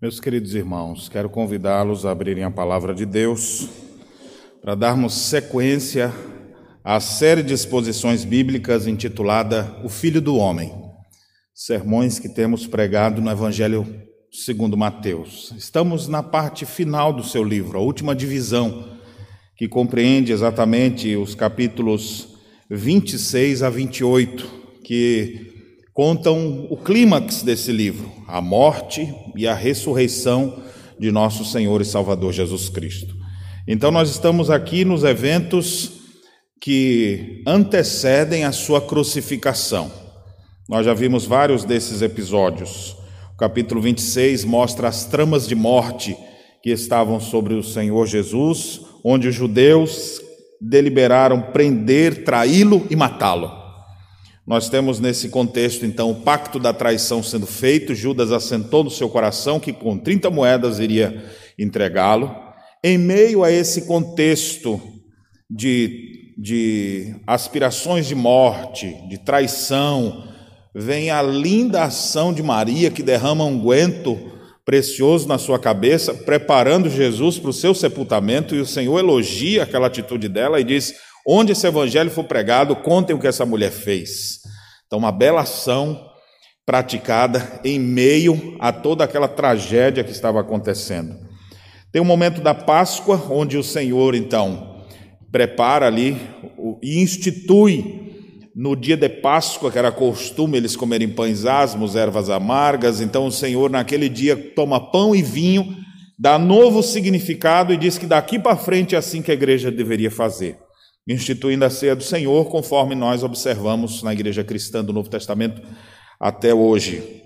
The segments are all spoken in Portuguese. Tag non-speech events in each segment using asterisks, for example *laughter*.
Meus queridos irmãos, quero convidá-los a abrirem a palavra de Deus para darmos sequência à série de exposições bíblicas intitulada O Filho do Homem, sermões que temos pregado no Evangelho segundo Mateus. Estamos na parte final do seu livro, a última divisão, que compreende exatamente os capítulos 26 a 28, que contam o clímax desse livro, a morte e a ressurreição de nosso Senhor e Salvador Jesus Cristo. Então, nós estamos aqui nos eventos que antecedem a sua crucificação. Nós já vimos vários desses episódios. O capítulo 26 mostra as tramas de morte que estavam sobre o Senhor Jesus, onde os judeus deliberaram prender, traí-lo e matá-lo. Nós temos nesse contexto, então, o pacto da traição sendo feito, Judas assentou no seu coração que com 30 moedas iria entregá-lo. Em meio a esse contexto de, de aspirações de morte, de traição, vem a linda ação de Maria que derrama um guento precioso na sua cabeça, preparando Jesus para o seu sepultamento, e o Senhor elogia aquela atitude dela e diz: Onde esse evangelho for pregado, contem o que essa mulher fez. Então, uma bela ação praticada em meio a toda aquela tragédia que estava acontecendo. Tem o um momento da Páscoa, onde o Senhor, então, prepara ali e institui no dia de Páscoa, que era costume eles comerem pães asmos, ervas amargas. Então, o Senhor, naquele dia, toma pão e vinho, dá novo significado e diz que daqui para frente é assim que a igreja deveria fazer instituindo a ceia do Senhor, conforme nós observamos na igreja cristã do Novo Testamento até hoje.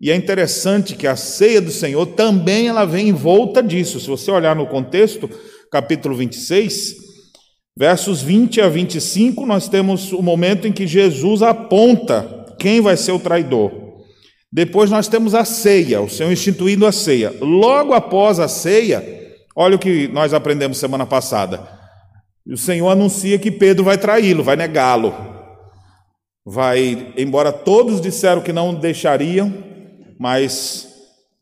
E é interessante que a ceia do Senhor também ela vem envolta disso. Se você olhar no contexto, capítulo 26, versos 20 a 25, nós temos o momento em que Jesus aponta quem vai ser o traidor. Depois nós temos a ceia, o Senhor instituindo a ceia. Logo após a ceia, olha o que nós aprendemos semana passada. E o Senhor anuncia que Pedro vai traí-lo, vai negá-lo. Vai, embora todos disseram que não deixariam, mas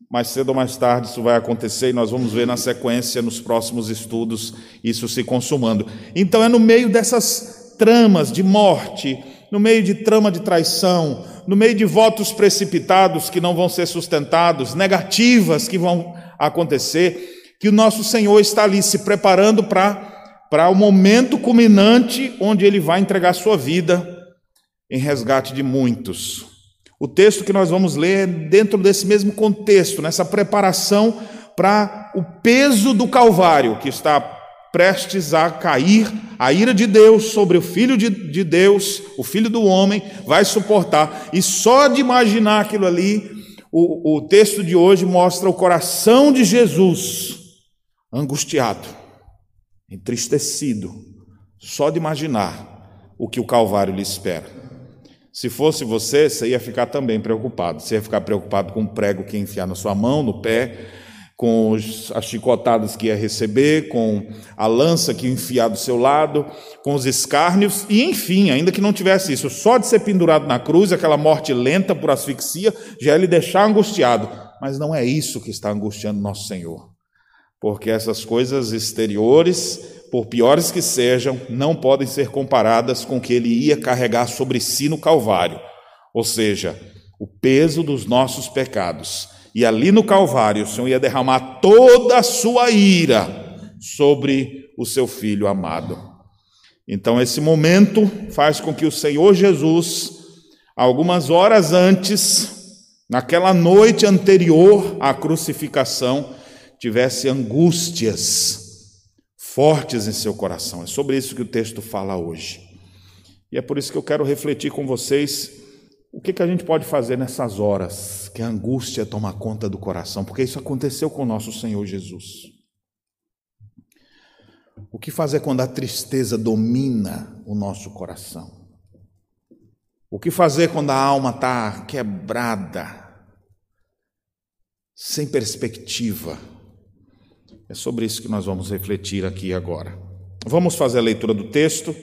mais cedo ou mais tarde isso vai acontecer e nós vamos ver na sequência, nos próximos estudos, isso se consumando. Então é no meio dessas tramas de morte, no meio de trama de traição, no meio de votos precipitados que não vão ser sustentados, negativas que vão acontecer, que o nosso Senhor está ali se preparando para para o momento culminante onde ele vai entregar sua vida em resgate de muitos. O texto que nós vamos ler é dentro desse mesmo contexto, nessa preparação para o peso do Calvário, que está prestes a cair, a ira de Deus sobre o Filho de, de Deus, o Filho do homem, vai suportar. E só de imaginar aquilo ali, o, o texto de hoje mostra o coração de Jesus angustiado entristecido, só de imaginar o que o Calvário lhe espera. Se fosse você, você ia ficar também preocupado. Você ia ficar preocupado com o prego que ia enfiar na sua mão, no pé, com as chicotadas que ia receber, com a lança que ia enfiar do seu lado, com os escárnios, e enfim, ainda que não tivesse isso, só de ser pendurado na cruz, aquela morte lenta por asfixia, já ia lhe deixar angustiado. Mas não é isso que está angustiando nosso Senhor porque essas coisas exteriores, por piores que sejam, não podem ser comparadas com o que ele ia carregar sobre si no Calvário, ou seja, o peso dos nossos pecados. E ali no Calvário, o Senhor ia derramar toda a sua ira sobre o seu filho amado. Então, esse momento faz com que o Senhor Jesus, algumas horas antes, naquela noite anterior à crucificação, tivesse angústias fortes em seu coração. É sobre isso que o texto fala hoje. E é por isso que eu quero refletir com vocês o que, que a gente pode fazer nessas horas que a angústia toma conta do coração, porque isso aconteceu com o nosso Senhor Jesus. O que fazer quando a tristeza domina o nosso coração? O que fazer quando a alma está quebrada, sem perspectiva? É sobre isso que nós vamos refletir aqui agora. Vamos fazer a leitura do texto,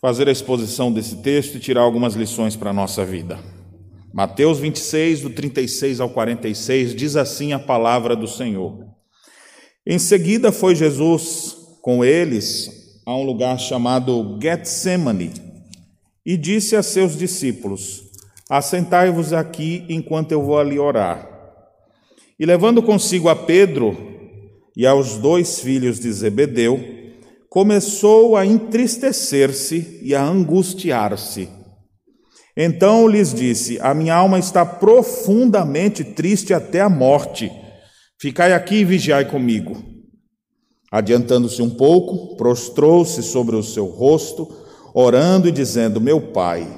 fazer a exposição desse texto e tirar algumas lições para a nossa vida. Mateus 26, do 36 ao 46, diz assim a palavra do Senhor. Em seguida foi Jesus com eles a um lugar chamado Getsemane e disse a seus discípulos: Assentai-vos aqui enquanto eu vou ali orar. E levando consigo a Pedro e aos dois filhos de Zebedeu, começou a entristecer-se e a angustiar-se. Então lhes disse: A minha alma está profundamente triste até a morte. Ficai aqui e vigiai comigo. Adiantando-se um pouco, prostrou-se sobre o seu rosto, orando e dizendo: Meu pai,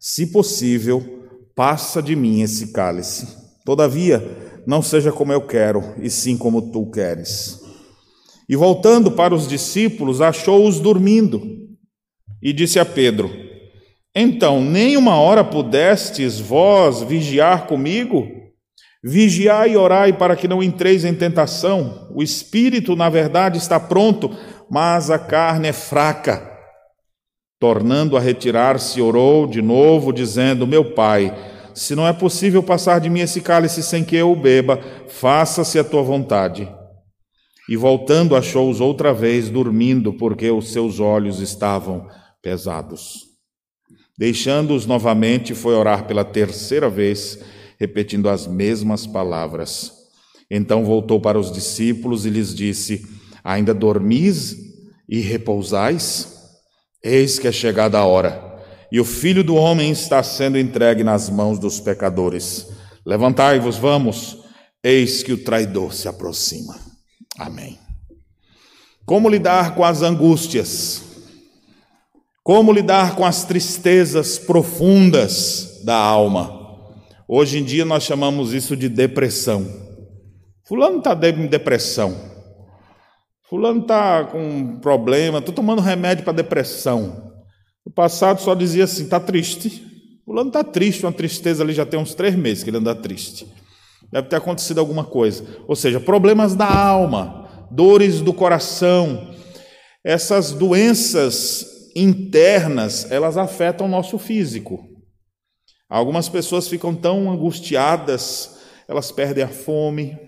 se possível, passa de mim esse cálice. Todavia, não seja como eu quero, e sim como tu queres. E voltando para os discípulos, achou-os dormindo e disse a Pedro: Então, nem uma hora pudestes vós vigiar comigo? Vigiai e orai para que não entreis em tentação. O espírito, na verdade, está pronto, mas a carne é fraca. Tornando a retirar-se, orou de novo, dizendo: Meu pai, se não é possível passar de mim esse cálice sem que eu o beba, faça-se a tua vontade. E voltando, achou-os outra vez dormindo, porque os seus olhos estavam pesados. Deixando-os novamente, foi orar pela terceira vez, repetindo as mesmas palavras. Então voltou para os discípulos e lhes disse: Ainda dormis e repousais? Eis que é chegada a hora, e o filho do homem está sendo entregue nas mãos dos pecadores. Levantai-vos, vamos, eis que o traidor se aproxima. Amém. Como lidar com as angústias? Como lidar com as tristezas profundas da alma? Hoje em dia nós chamamos isso de depressão. Fulano está em depressão. Fulano está com um problema, estou tomando remédio para depressão. No passado só dizia assim, está triste. Fulano está triste, uma tristeza ali já tem uns três meses que ele anda triste. Deve ter acontecido alguma coisa. Ou seja, problemas da alma, dores do coração. Essas doenças internas, elas afetam o nosso físico. Algumas pessoas ficam tão angustiadas, elas perdem a fome,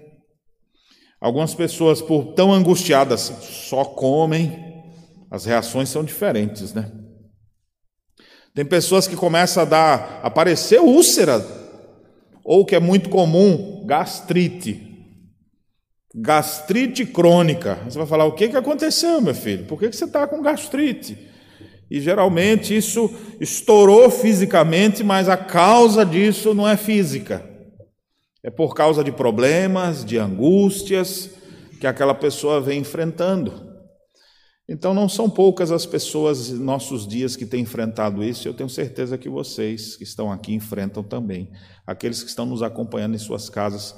Algumas pessoas, por tão angustiadas, só comem, as reações são diferentes, né? Tem pessoas que começam a dar, aparecer úlcera, ou que é muito comum, gastrite. Gastrite crônica. Você vai falar: o que, que aconteceu, meu filho? Por que, que você está com gastrite? E geralmente isso estourou fisicamente, mas a causa disso não é física. É por causa de problemas, de angústias que aquela pessoa vem enfrentando. Então, não são poucas as pessoas nossos dias que têm enfrentado isso, eu tenho certeza que vocês que estão aqui enfrentam também. Aqueles que estão nos acompanhando em suas casas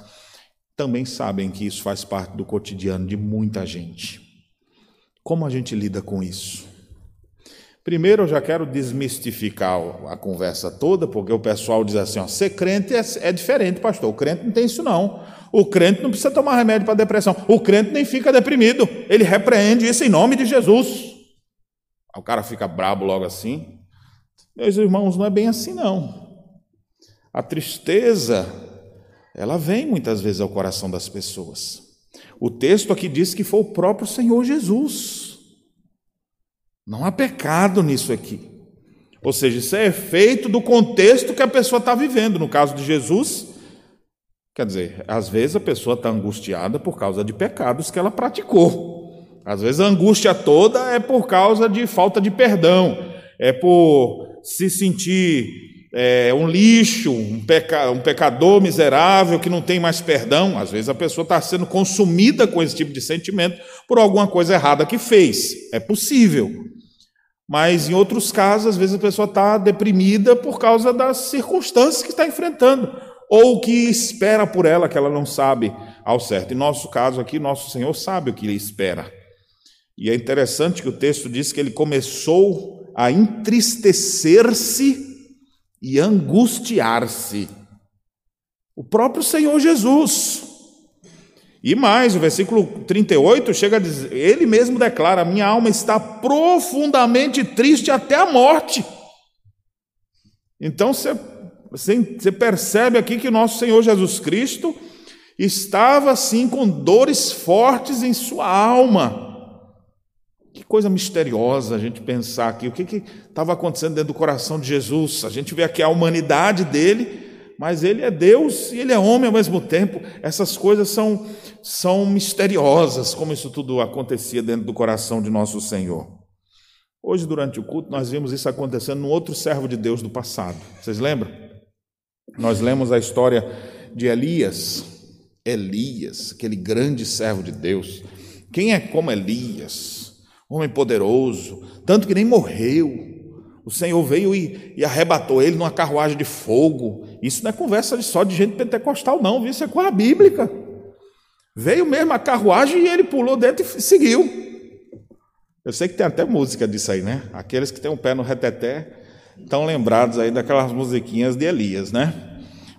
também sabem que isso faz parte do cotidiano de muita gente. Como a gente lida com isso? Primeiro, eu já quero desmistificar a conversa toda, porque o pessoal diz assim: ó, ser crente é, é diferente, pastor. O crente não tem isso, não. O crente não precisa tomar remédio para depressão. O crente nem fica deprimido. Ele repreende isso em nome de Jesus. O cara fica brabo logo assim. Meus irmãos, não é bem assim, não. A tristeza, ela vem muitas vezes ao coração das pessoas. O texto aqui diz que foi o próprio Senhor Jesus não há pecado nisso aqui. Ou seja, isso é efeito do contexto que a pessoa está vivendo. No caso de Jesus, quer dizer, às vezes a pessoa está angustiada por causa de pecados que ela praticou. Às vezes a angústia toda é por causa de falta de perdão, é por se sentir é, um lixo, um, peca, um pecador miserável que não tem mais perdão. Às vezes a pessoa está sendo consumida com esse tipo de sentimento por alguma coisa errada que fez. É possível. Mas em outros casos, às vezes a pessoa está deprimida por causa das circunstâncias que está enfrentando, ou que espera por ela, que ela não sabe ao certo. Em nosso caso aqui, nosso Senhor sabe o que lhe espera. E é interessante que o texto diz que ele começou a entristecer-se e angustiar-se. O próprio Senhor Jesus. E mais, o versículo 38 chega a dizer, ele mesmo declara: Minha alma está profundamente triste até a morte. Então você Você percebe aqui que o nosso Senhor Jesus Cristo estava assim com dores fortes em sua alma. Que coisa misteriosa a gente pensar aqui. O que estava acontecendo dentro do coração de Jesus? A gente vê aqui a humanidade dele, mas ele é Deus e ele é homem ao mesmo tempo. Essas coisas são, são misteriosas, como isso tudo acontecia dentro do coração de nosso Senhor. Hoje, durante o culto, nós vimos isso acontecendo num outro servo de Deus do passado. Vocês lembram? Nós lemos a história de Elias. Elias, aquele grande servo de Deus. Quem é como Elias? Homem poderoso, tanto que nem morreu. O Senhor veio e, e, arrebatou ele numa carruagem de fogo. Isso não é conversa só de gente pentecostal, não, viu? Isso é com a bíblica. Veio mesmo a carruagem e ele pulou dentro e seguiu. Eu sei que tem até música disso aí, né? Aqueles que têm um pé no reteté estão lembrados aí daquelas musiquinhas de Elias, né?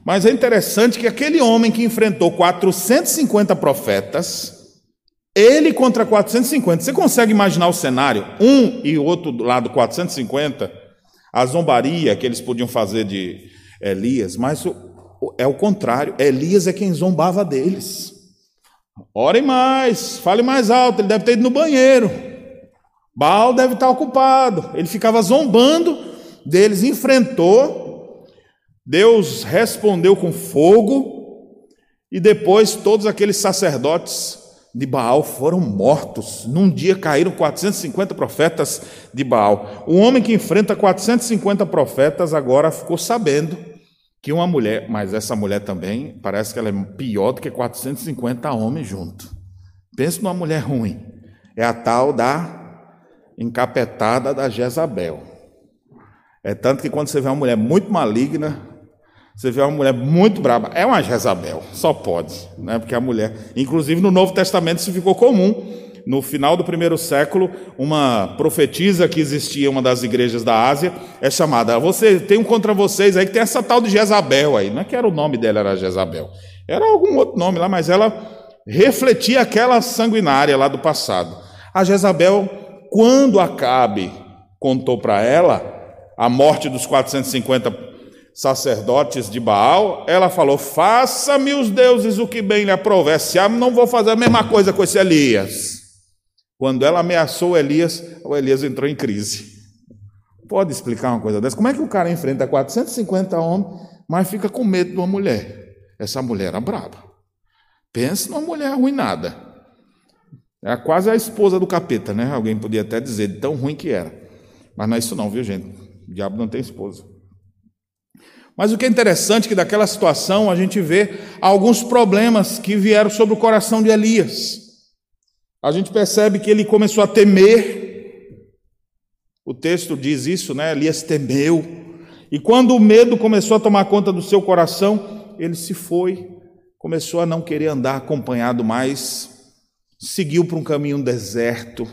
Mas é interessante que aquele homem que enfrentou 450 profetas, ele contra 450, você consegue imaginar o cenário? Um e outro do lado 450, a zombaria que eles podiam fazer de Elias, mas é o contrário, Elias é quem zombava deles. Orem mais, fale mais alto, ele deve ter ido no banheiro. Baal deve estar ocupado. Ele ficava zombando deles, enfrentou. Deus respondeu com fogo. E depois todos aqueles sacerdotes de Baal foram mortos. Num dia caíram 450 profetas de Baal. O homem que enfrenta 450 profetas agora ficou sabendo que uma mulher, mas essa mulher também parece que ela é pior do que 450 homens juntos. Pensa numa mulher ruim. É a tal da encapetada da Jezabel. É tanto que quando você vê uma mulher muito maligna, você vê uma mulher muito braba, é uma Jezabel, só pode, né? Porque a mulher, inclusive no Novo Testamento isso ficou comum. No final do primeiro século, uma profetisa que existia em uma das igrejas da Ásia é chamada. Você tem um contra vocês aí que tem essa tal de Jezabel aí. Não é que era o nome dela, era Jezabel. Era algum outro nome lá, mas ela refletia aquela sanguinária lá do passado. A Jezabel quando Acabe contou para ela a morte dos 450 sacerdotes de Baal, ela falou: Faça-me os deuses o que bem lhe aprouver, se não vou fazer a mesma coisa com esse Elias. Quando ela ameaçou Elias, o Elias entrou em crise. Pode explicar uma coisa dessa? Como é que o cara enfrenta 450 homens, mas fica com medo de uma mulher? Essa mulher era braba. Pensa numa mulher arruinada. Era quase a esposa do capeta, né? Alguém podia até dizer, de tão ruim que era. Mas não é isso não, viu gente? O diabo não tem esposa. Mas o que é interessante é que daquela situação a gente vê alguns problemas que vieram sobre o coração de Elias. A gente percebe que ele começou a temer. O texto diz isso, né? Elias temeu. E quando o medo começou a tomar conta do seu coração, ele se foi, começou a não querer andar acompanhado mais seguiu para um caminho deserto,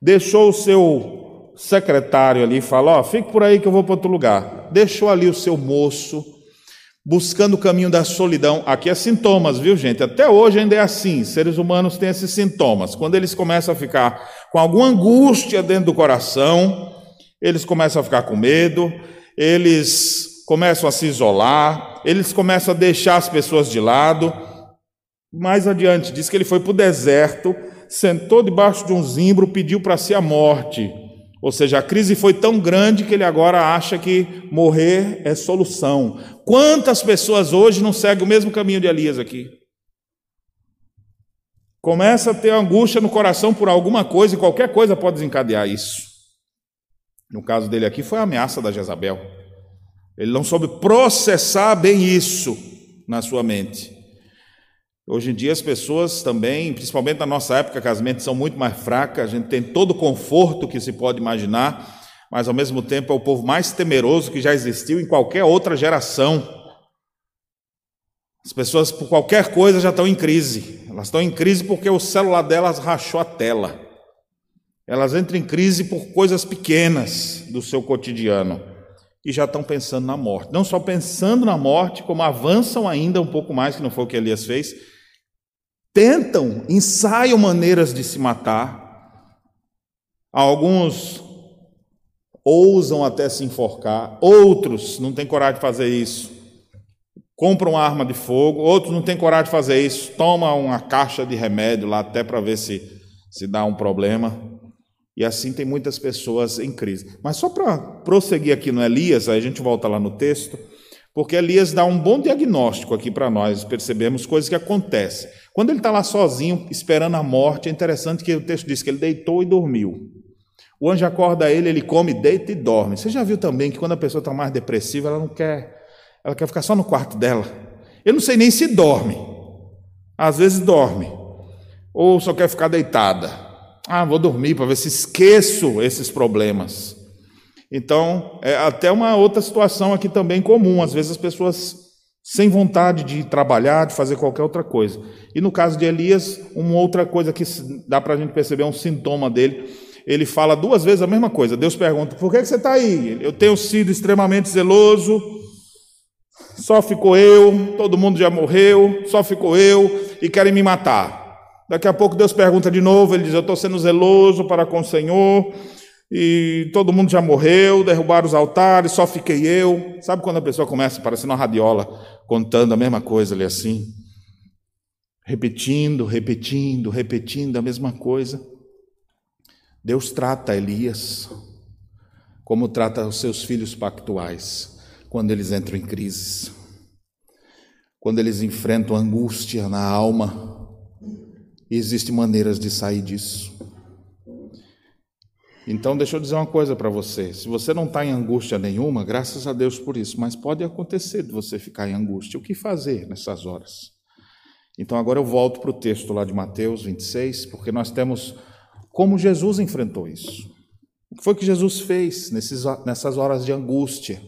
deixou o seu secretário ali falou: Ó, fique por aí que eu vou para outro lugar. Deixou ali o seu moço, buscando o caminho da solidão. Aqui é sintomas, viu, gente? Até hoje ainda é assim. Seres humanos têm esses sintomas. Quando eles começam a ficar com alguma angústia dentro do coração, eles começam a ficar com medo, eles começam a se isolar, eles começam a deixar as pessoas de lado mais adiante, diz que ele foi para o deserto, sentou debaixo de um zimbro, pediu para si a morte. Ou seja, a crise foi tão grande que ele agora acha que morrer é solução. Quantas pessoas hoje não seguem o mesmo caminho de Elias aqui? Começa a ter angústia no coração por alguma coisa e qualquer coisa pode desencadear isso. No caso dele aqui foi a ameaça da Jezabel. Ele não soube processar bem isso na sua mente. Hoje em dia as pessoas também, principalmente na nossa época, que as mentes são muito mais fracas, a gente tem todo o conforto que se pode imaginar, mas ao mesmo tempo é o povo mais temeroso que já existiu em qualquer outra geração. As pessoas, por qualquer coisa, já estão em crise. Elas estão em crise porque o celular delas rachou a tela. Elas entram em crise por coisas pequenas do seu cotidiano e já estão pensando na morte. Não só pensando na morte, como avançam ainda um pouco mais, que não foi o que Elias fez, tentam, ensaiam maneiras de se matar. Alguns ousam até se enforcar, outros não têm coragem de fazer isso, compram uma arma de fogo, outros não têm coragem de fazer isso, tomam uma caixa de remédio lá até para ver se, se dá um problema. E assim tem muitas pessoas em crise. Mas só para prosseguir aqui no Elias, aí a gente volta lá no texto, porque Elias dá um bom diagnóstico aqui para nós, percebemos coisas que acontecem. Quando ele está lá sozinho, esperando a morte, é interessante que o texto diz que ele deitou e dormiu. O anjo acorda ele, ele come, deita e dorme. Você já viu também que quando a pessoa está mais depressiva, ela não quer, ela quer ficar só no quarto dela. Eu não sei nem se dorme. Às vezes dorme. Ou só quer ficar deitada. Ah, vou dormir para ver se esqueço esses problemas. Então, é até uma outra situação aqui também comum. Às vezes as pessoas sem vontade de trabalhar, de fazer qualquer outra coisa. E no caso de Elias, uma outra coisa que dá para a gente perceber, um sintoma dele, ele fala duas vezes a mesma coisa. Deus pergunta: por que você está aí? Eu tenho sido extremamente zeloso, só ficou eu, todo mundo já morreu, só ficou eu e querem me matar. Daqui a pouco Deus pergunta de novo, ele diz: Eu estou sendo zeloso para com o Senhor, e todo mundo já morreu, derrubaram os altares, só fiquei eu. Sabe quando a pessoa começa parecendo uma radiola, contando a mesma coisa ali assim? Repetindo, repetindo, repetindo a mesma coisa. Deus trata Elias como trata os seus filhos pactuais quando eles entram em crises, quando eles enfrentam angústia na alma. E existem maneiras de sair disso. Então, deixa eu dizer uma coisa para você: se você não está em angústia nenhuma, graças a Deus por isso, mas pode acontecer de você ficar em angústia. O que fazer nessas horas? Então, agora eu volto para o texto lá de Mateus 26, porque nós temos como Jesus enfrentou isso. O que foi que Jesus fez nesses, nessas horas de angústia?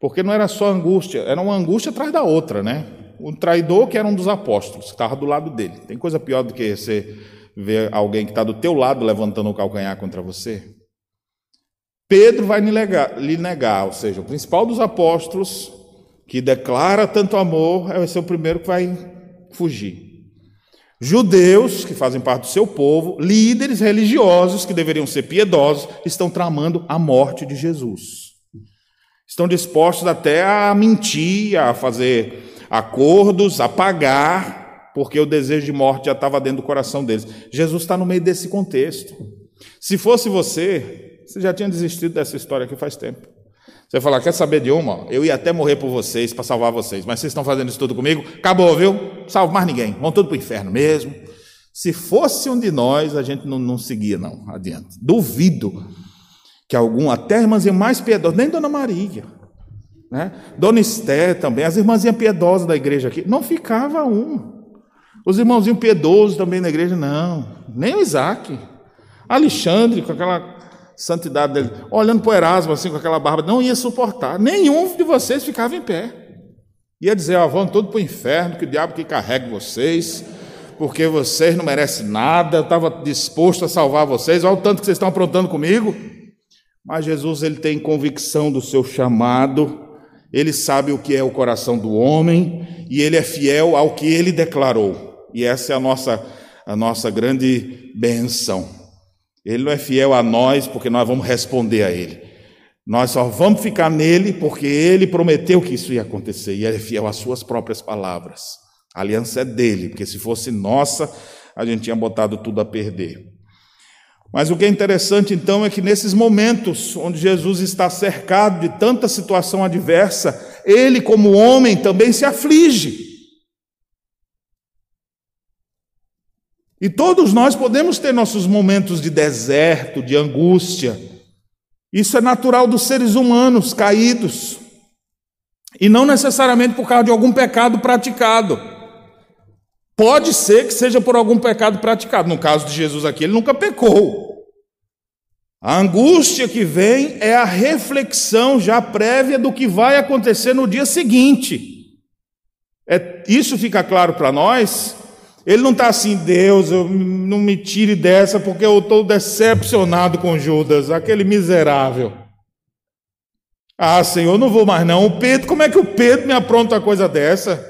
Porque não era só angústia, era uma angústia atrás da outra, né? O traidor, que era um dos apóstolos, que estava do lado dele. Tem coisa pior do que você ver alguém que está do teu lado levantando o calcanhar contra você? Pedro vai lhe negar, lhe negar, ou seja, o principal dos apóstolos, que declara tanto amor, vai ser o primeiro que vai fugir judeus que fazem parte do seu povo, líderes religiosos que deveriam ser piedosos, estão tramando a morte de Jesus. Estão dispostos até a mentir, a fazer acordos, a pagar, porque o desejo de morte já estava dentro do coração deles. Jesus está no meio desse contexto. Se fosse você, você já tinha desistido dessa história aqui faz tempo. Você falar, quer saber de uma? Eu ia até morrer por vocês, para salvar vocês, mas vocês estão fazendo isso tudo comigo? Acabou, viu? Salvo mais ninguém. Vão tudo para o inferno mesmo. Se fosse um de nós, a gente não, não seguia, não, adiante. Duvido que algum, até a irmãzinha mais piedosa, nem Dona Maria, né? Dona Esté também, as irmãzinhas piedosas da igreja aqui, não ficava um. Os irmãozinhos piedosos também na igreja, não. Nem o Isaac. Alexandre, com aquela santidade dele, olhando para o Erasmo assim com aquela barba, não ia suportar. Nenhum de vocês ficava em pé. Ia dizer, ó, vão todos para o inferno, que o diabo que carregue vocês, porque vocês não merecem nada, eu estava disposto a salvar vocês, olha o tanto que vocês estão aprontando comigo. Mas Jesus, ele tem convicção do seu chamado, ele sabe o que é o coração do homem, e ele é fiel ao que ele declarou. E essa é a nossa, a nossa grande benção. Ele não é fiel a nós porque nós vamos responder a Ele. Nós só vamos ficar nele porque Ele prometeu que isso ia acontecer e Ele é fiel às Suas próprias palavras. A aliança é dele, porque se fosse nossa, a gente tinha botado tudo a perder. Mas o que é interessante então é que nesses momentos onde Jesus está cercado de tanta situação adversa, ele, como homem, também se aflige. E todos nós podemos ter nossos momentos de deserto, de angústia. Isso é natural dos seres humanos caídos. E não necessariamente por causa de algum pecado praticado. Pode ser que seja por algum pecado praticado. No caso de Jesus aqui, ele nunca pecou. A angústia que vem é a reflexão já prévia do que vai acontecer no dia seguinte. É, isso fica claro para nós ele não está assim, Deus, eu, não me tire dessa porque eu estou decepcionado com Judas, aquele miserável. Ah, Senhor, não vou mais não. O Pedro, como é que o Pedro me apronta uma coisa dessa?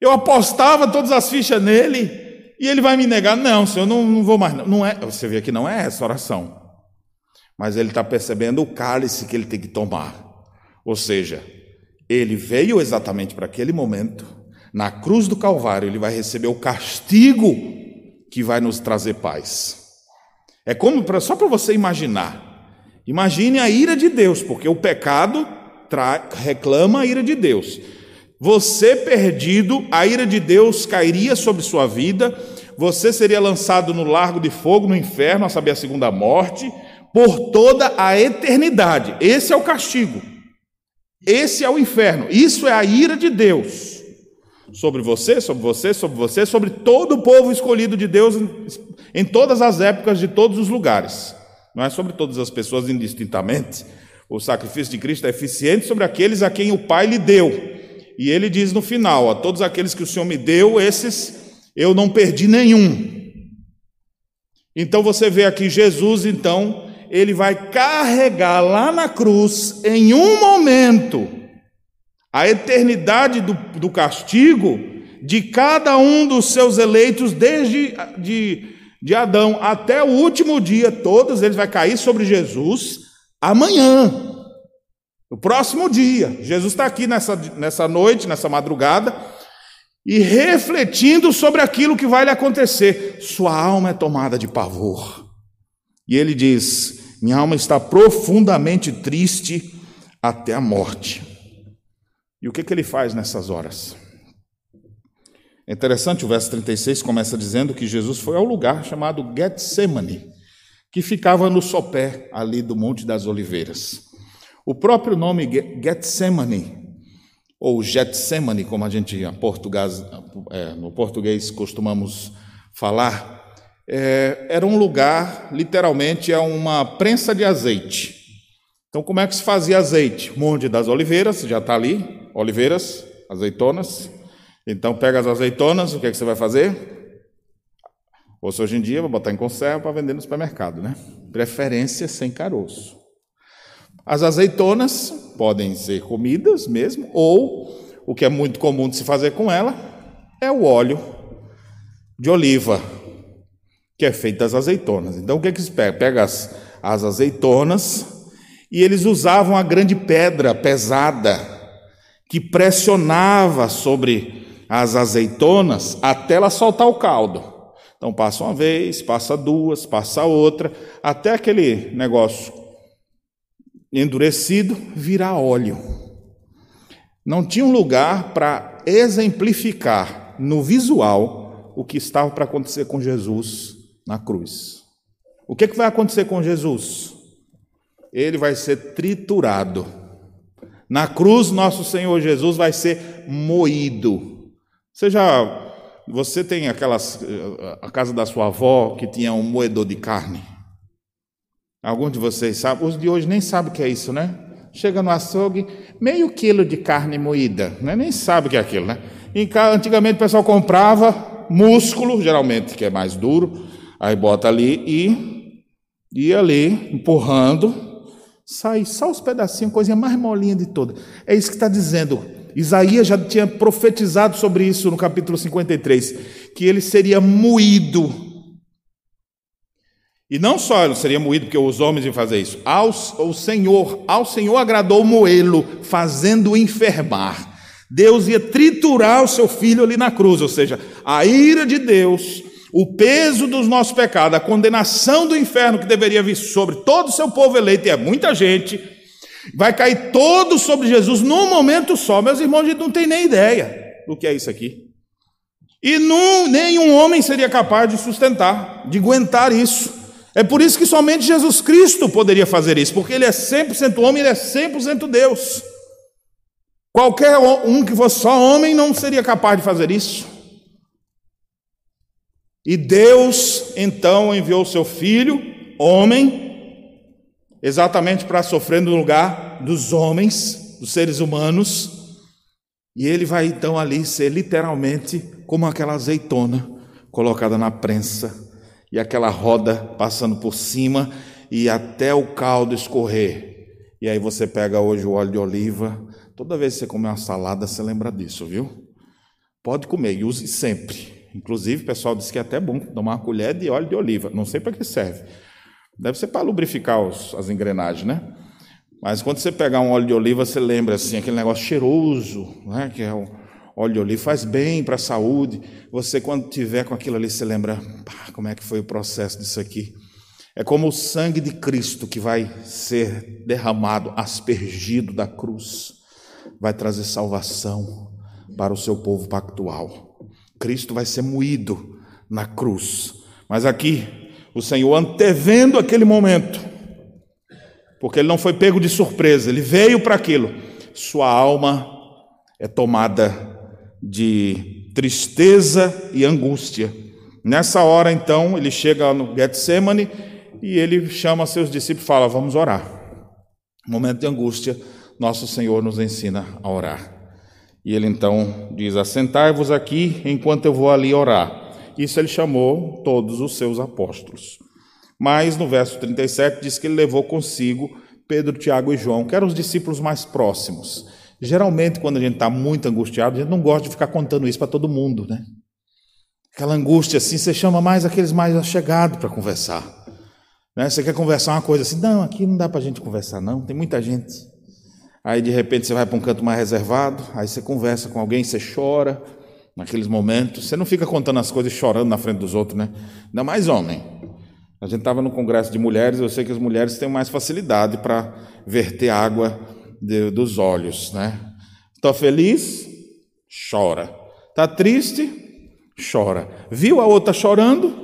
Eu apostava todas as fichas nele e ele vai me negar. Não, Senhor, não, não vou mais não. não é, você vê que não é essa oração. mas ele está percebendo o cálice que ele tem que tomar. Ou seja, ele veio exatamente para aquele momento, na cruz do Calvário, ele vai receber o castigo que vai nos trazer paz. É como só para você imaginar. Imagine a ira de Deus, porque o pecado reclama a ira de Deus. Você perdido, a ira de Deus cairia sobre sua vida, você seria lançado no largo de fogo, no inferno, a saber, a segunda morte, por toda a eternidade. Esse é o castigo. Esse é o inferno. Isso é a ira de Deus sobre você, sobre você, sobre você, sobre todo o povo escolhido de Deus em todas as épocas, de todos os lugares. Não é sobre todas as pessoas indistintamente. O sacrifício de Cristo é eficiente sobre aqueles a quem o Pai lhe deu. E ele diz no final: a todos aqueles que o Senhor me deu, esses eu não perdi nenhum. Então você vê aqui Jesus, então, ele vai carregar lá na cruz, em um momento, a eternidade do, do castigo de cada um dos seus eleitos, desde de, de Adão até o último dia, todos eles vai cair sobre Jesus amanhã, no próximo dia. Jesus está aqui nessa, nessa noite, nessa madrugada, e refletindo sobre aquilo que vai lhe acontecer. Sua alma é tomada de pavor. E ele diz: Minha alma está profundamente triste até a morte. E o que, que ele faz nessas horas? É interessante, o verso 36 começa dizendo que Jesus foi ao lugar chamado Getsemane, que ficava no sopé ali do Monte das Oliveiras. O próprio nome Getsemane ou Getsemane, como a gente é, no português costumamos falar, é, era um lugar, literalmente, é uma prensa de azeite. Então, como é que se fazia azeite? Monte das Oliveiras, já está ali, oliveiras, azeitonas. Então, pega as azeitonas, o que, é que você vai fazer? Hoje em dia, vai botar em conserva para vender no supermercado, né? Preferência sem caroço. As azeitonas podem ser comidas mesmo, ou o que é muito comum de se fazer com ela é o óleo de oliva, que é feito das azeitonas. Então o que, é que eles pegam? Pega as, as azeitonas e eles usavam a grande pedra pesada que pressionava sobre as azeitonas até ela soltar o caldo. Então passa uma vez, passa duas, passa outra, até aquele negócio endurecido, virar óleo. Não tinha um lugar para exemplificar no visual o que estava para acontecer com Jesus na cruz. O que, que vai acontecer com Jesus? Ele vai ser triturado. Na cruz, nosso Senhor Jesus vai ser moído. Você já. Você tem aquelas. A casa da sua avó que tinha um moedor de carne? Alguns de vocês sabem, os de hoje nem sabem o que é isso, né? Chega no açougue, meio quilo de carne moída, né? nem sabe o que é aquilo, né? Antigamente o pessoal comprava músculo, geralmente que é mais duro, aí bota ali e ia ali empurrando, sai só os pedacinhos, coisinha mais molinha de toda. É isso que está dizendo. Isaías já tinha profetizado sobre isso no capítulo 53, que ele seria moído e não só ele seria moído, porque os homens iam fazer isso. Ao, o Senhor, ao Senhor agradou moê-lo, fazendo-o enfermar. Deus ia triturar o seu filho ali na cruz, ou seja, a ira de Deus, o peso dos nossos pecados, a condenação do inferno que deveria vir sobre todo o seu povo eleito, e é muita gente, vai cair todo sobre Jesus num momento só. Meus irmãos, a gente não tem nem ideia do que é isso aqui. E não, nenhum homem seria capaz de sustentar, de aguentar isso. É por isso que somente Jesus Cristo poderia fazer isso, porque ele é 100% homem, ele é 100% Deus. Qualquer um que fosse só homem não seria capaz de fazer isso. E Deus então enviou seu filho, homem, exatamente para sofrer no lugar dos homens, dos seres humanos, e ele vai então ali ser literalmente como aquela azeitona colocada na prensa e aquela roda passando por cima e até o caldo escorrer. E aí você pega hoje o óleo de oliva. Toda vez que você comer uma salada, você lembra disso, viu? Pode comer e use sempre. Inclusive, o pessoal diz que é até bom tomar uma colher de óleo de oliva. Não sei para que serve. Deve ser para lubrificar os, as engrenagens, né? Mas quando você pegar um óleo de oliva, você lembra assim, aquele negócio cheiroso, né? que é o óleo de oliva, faz bem para a saúde. Você, quando tiver com aquilo ali, você lembra, pá, como é que foi o processo disso aqui. É como o sangue de Cristo que vai ser derramado, aspergido da cruz, vai trazer salvação para o seu povo pactual. Cristo vai ser moído na cruz. Mas aqui, o Senhor antevendo aquele momento, porque ele não foi pego de surpresa, ele veio para aquilo. Sua alma é tomada de tristeza e angústia. Nessa hora, então, ele chega no Getsemane e ele chama seus discípulos e fala: Vamos orar. Momento de angústia, nosso Senhor nos ensina a orar. E ele então diz: Assentai-vos aqui enquanto eu vou ali orar. Isso ele chamou todos os seus apóstolos. Mas no verso 37 diz que ele levou consigo Pedro, Tiago e João, que eram os discípulos mais próximos. Geralmente, quando a gente está muito angustiado, a gente não gosta de ficar contando isso para todo mundo, né? Aquela angústia assim, você chama mais aqueles mais achegados para conversar. Né? Você quer conversar uma coisa assim, não, aqui não dá para a gente conversar, não, tem muita gente. Aí de repente você vai para um canto mais reservado, aí você conversa com alguém, você chora naqueles momentos. Você não fica contando as coisas chorando na frente dos outros, né? Ainda mais homem. A gente estava no congresso de mulheres, eu sei que as mulheres têm mais facilidade para verter água de, dos olhos, né? Está feliz? Chora. Está triste? Chora. Viu a outra chorando?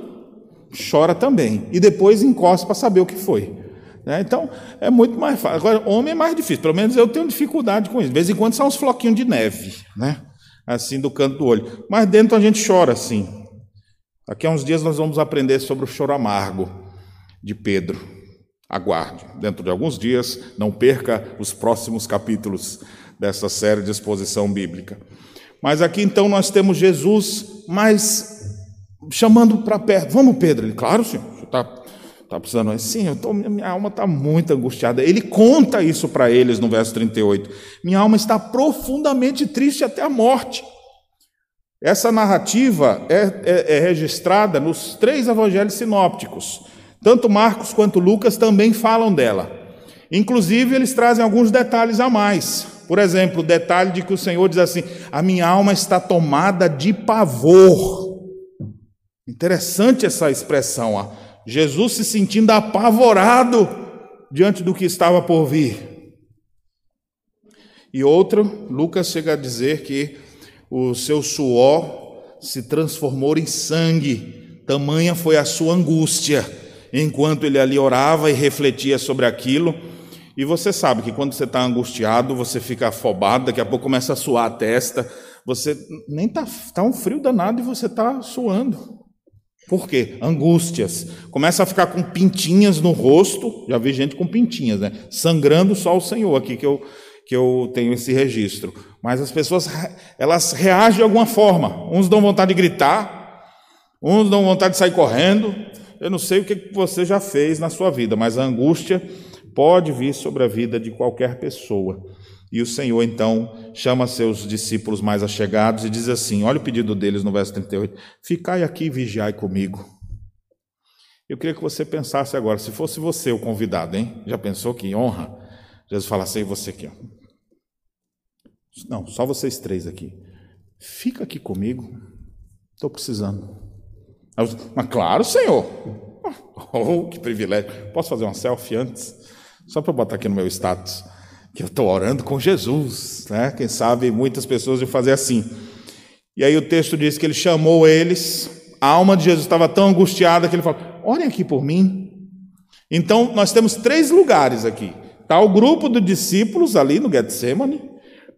Chora também. E depois encosta para saber o que foi. Né? Então, é muito mais fácil. Agora, homem é mais difícil. Pelo menos eu tenho dificuldade com isso. De vez em quando são uns floquinhos de neve, né? Assim, do canto do olho. Mas dentro a gente chora assim. Daqui a uns dias nós vamos aprender sobre o choro amargo de Pedro. Aguarde. Dentro de alguns dias, não perca os próximos capítulos dessa série de exposição bíblica. Mas aqui então nós temos Jesus, mas chamando para perto. Vamos, Pedro. Ele, claro, senhor. Está Está precisando? Sim, eu tô, minha alma está muito angustiada. Ele conta isso para eles no verso 38. Minha alma está profundamente triste até a morte. Essa narrativa é, é, é registrada nos três evangelhos sinópticos. Tanto Marcos quanto Lucas também falam dela. Inclusive, eles trazem alguns detalhes a mais. Por exemplo, o detalhe de que o Senhor diz assim: A minha alma está tomada de pavor. Interessante essa expressão. Ó. Jesus se sentindo apavorado diante do que estava por vir. E outro, Lucas chega a dizer que o seu suor se transformou em sangue, tamanha foi a sua angústia, enquanto ele ali orava e refletia sobre aquilo. E você sabe que quando você está angustiado, você fica afobado, daqui a pouco começa a suar a testa, você nem está tá um frio danado e você está suando. Por quê? Angústias. Começa a ficar com pintinhas no rosto. Já vi gente com pintinhas, né? Sangrando só o Senhor aqui que eu, que eu tenho esse registro. Mas as pessoas, elas reagem de alguma forma. Uns dão vontade de gritar, uns dão vontade de sair correndo. Eu não sei o que você já fez na sua vida, mas a angústia pode vir sobre a vida de qualquer pessoa. E o Senhor então chama seus discípulos mais achegados e diz assim: olha o pedido deles no verso 38: Ficai aqui e vigiai comigo. Eu queria que você pensasse agora, se fosse você o convidado, hein? Já pensou que honra? Jesus fala assim: você aqui. Não, só vocês três aqui. Fica aqui comigo, estou precisando. Mas claro, Senhor. *laughs* Oh, que privilégio. Posso fazer uma selfie antes? Só para botar aqui no meu status que eu estou orando com Jesus, né? Quem sabe muitas pessoas vão fazer assim. E aí o texto diz que ele chamou eles, a alma de Jesus estava tão angustiada que ele falou: Orem aqui por mim. Então nós temos três lugares aqui. Está o grupo de discípulos ali no Getsemane.